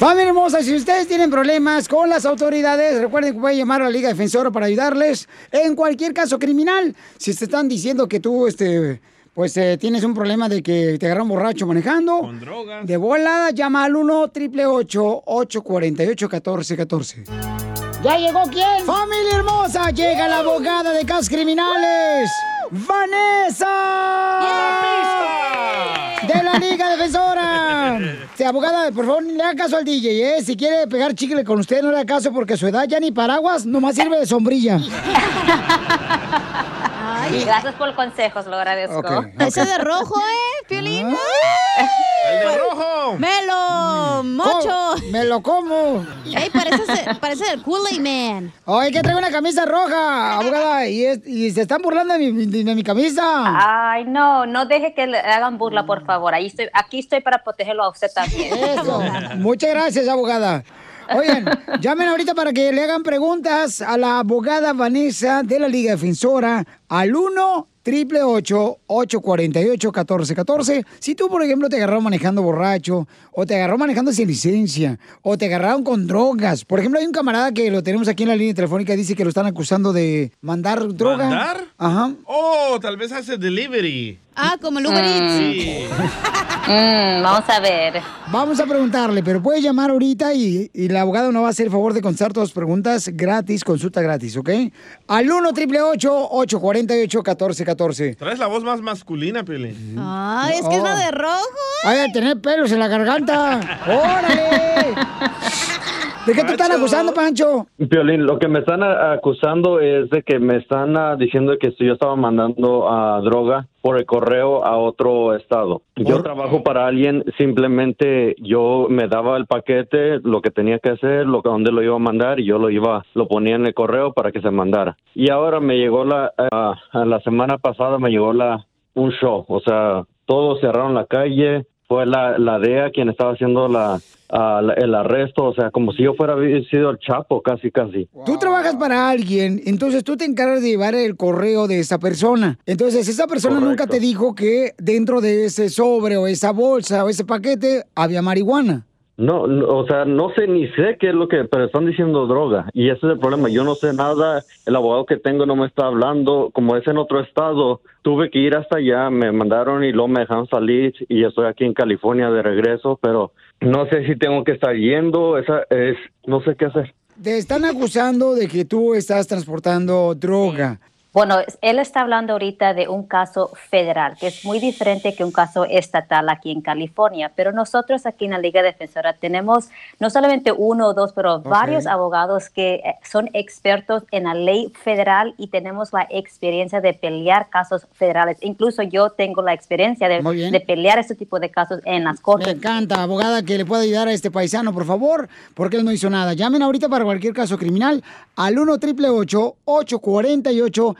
Familia hermosa, si ustedes tienen problemas con las autoridades, recuerden que pueden llamar a la Liga Defensora para ayudarles en cualquier caso criminal. Si te están diciendo que tú, este, pues eh, tienes un problema de que te agarran borracho manejando, Con drogas. de volada llama al 1 888 848 1414 ¿Ya llegó quién? Familia hermosa, llega la abogada de casos criminales, Vanessa. La Defensora. Sí, abogada, por favor, le haga caso al DJ, ¿eh? Si quiere pegar chicle con usted, no le haga caso porque su edad ya ni paraguas, nomás sirve de sombrilla. Ay, gracias por el consejo, lo agradezco. Ese de rojo, ¿eh, Piolín? ¡El de rojo! ¡Me lo mocho! ¡Me lo como! Ey, parece, parece el Kool-Aid Man. Oye, que traigo una camisa roja, abogada, y, es- y se están burlando de mi, de mi camisa. Ay, no, no deje que le hagan burla, por favor. Ahí estoy, aquí estoy para protegerlo a usted también. Eso. Muchas gracias, abogada. Oigan, llamen ahorita para que le hagan preguntas a la abogada Vanessa de la Liga Defensora al 1 triple 848 1414 Si tú, por ejemplo, te agarraron manejando borracho, o te agarraron manejando sin licencia, o te agarraron con drogas. Por ejemplo, hay un camarada que lo tenemos aquí en la línea telefónica, dice que lo están acusando de mandar droga. ¿Mandar? Ajá. Oh, tal vez hace delivery. Ah, como el Uber Eats. Sí. vamos a ver. Vamos a preguntarle, pero puede llamar ahorita y, y la abogada nos va a hacer el favor de contestar todas las preguntas gratis, consulta gratis, ¿ok? Al 1 triple 848 1414 Traes la voz más masculina, Piolín. Ay, es que es la de rojo. Ay, a tener pelos en la garganta. ¡Órale! ¿De qué te están acusando, Pancho? Violín, lo que me están acusando es de que me están ah, diciendo que si yo estaba mandando a droga por el correo a otro estado. Yo trabajo para alguien, simplemente yo me daba el paquete, lo que tenía que hacer, lo que dónde lo iba a mandar y yo lo iba, lo ponía en el correo para que se mandara. Y ahora me llegó la, ah, la semana pasada me llegó la un show, o sea, todos cerraron la calle, fue la, la DEA quien estaba haciendo la, la- el arresto, o sea, como si yo fuera sido el Chapo, casi, casi. Tú trabajas para alguien, entonces tú te encargas de llevar el correo de esa persona. Entonces, esa persona nunca te dijo que dentro de ese sobre o esa bolsa o ese paquete había marihuana. No, no, o sea, no sé ni sé qué es lo que, pero están diciendo droga. Y ese es el problema. Yo no sé nada, el abogado que tengo no me está hablando, como es en otro estado, tuve que ir hasta allá, me mandaron y luego me dejaron salir y estoy aquí en California de regreso, pero no sé si tengo que estar yendo, esa es, no sé qué hacer. Te están acusando de que tú estás transportando droga. Bueno, él está hablando ahorita de un caso federal, que es muy diferente que un caso estatal aquí en California, pero nosotros aquí en la Liga Defensora tenemos no solamente uno o dos, pero varios abogados que eh, son expertos en la ley federal y tenemos la experiencia de pelear casos federales. Incluso yo tengo la experiencia de, de pelear este tipo de casos en las cortes. Me encanta, abogada, que le pueda ayudar a este paisano, por favor, porque él no hizo nada. Llamen ahorita para cualquier caso criminal al 1 888 848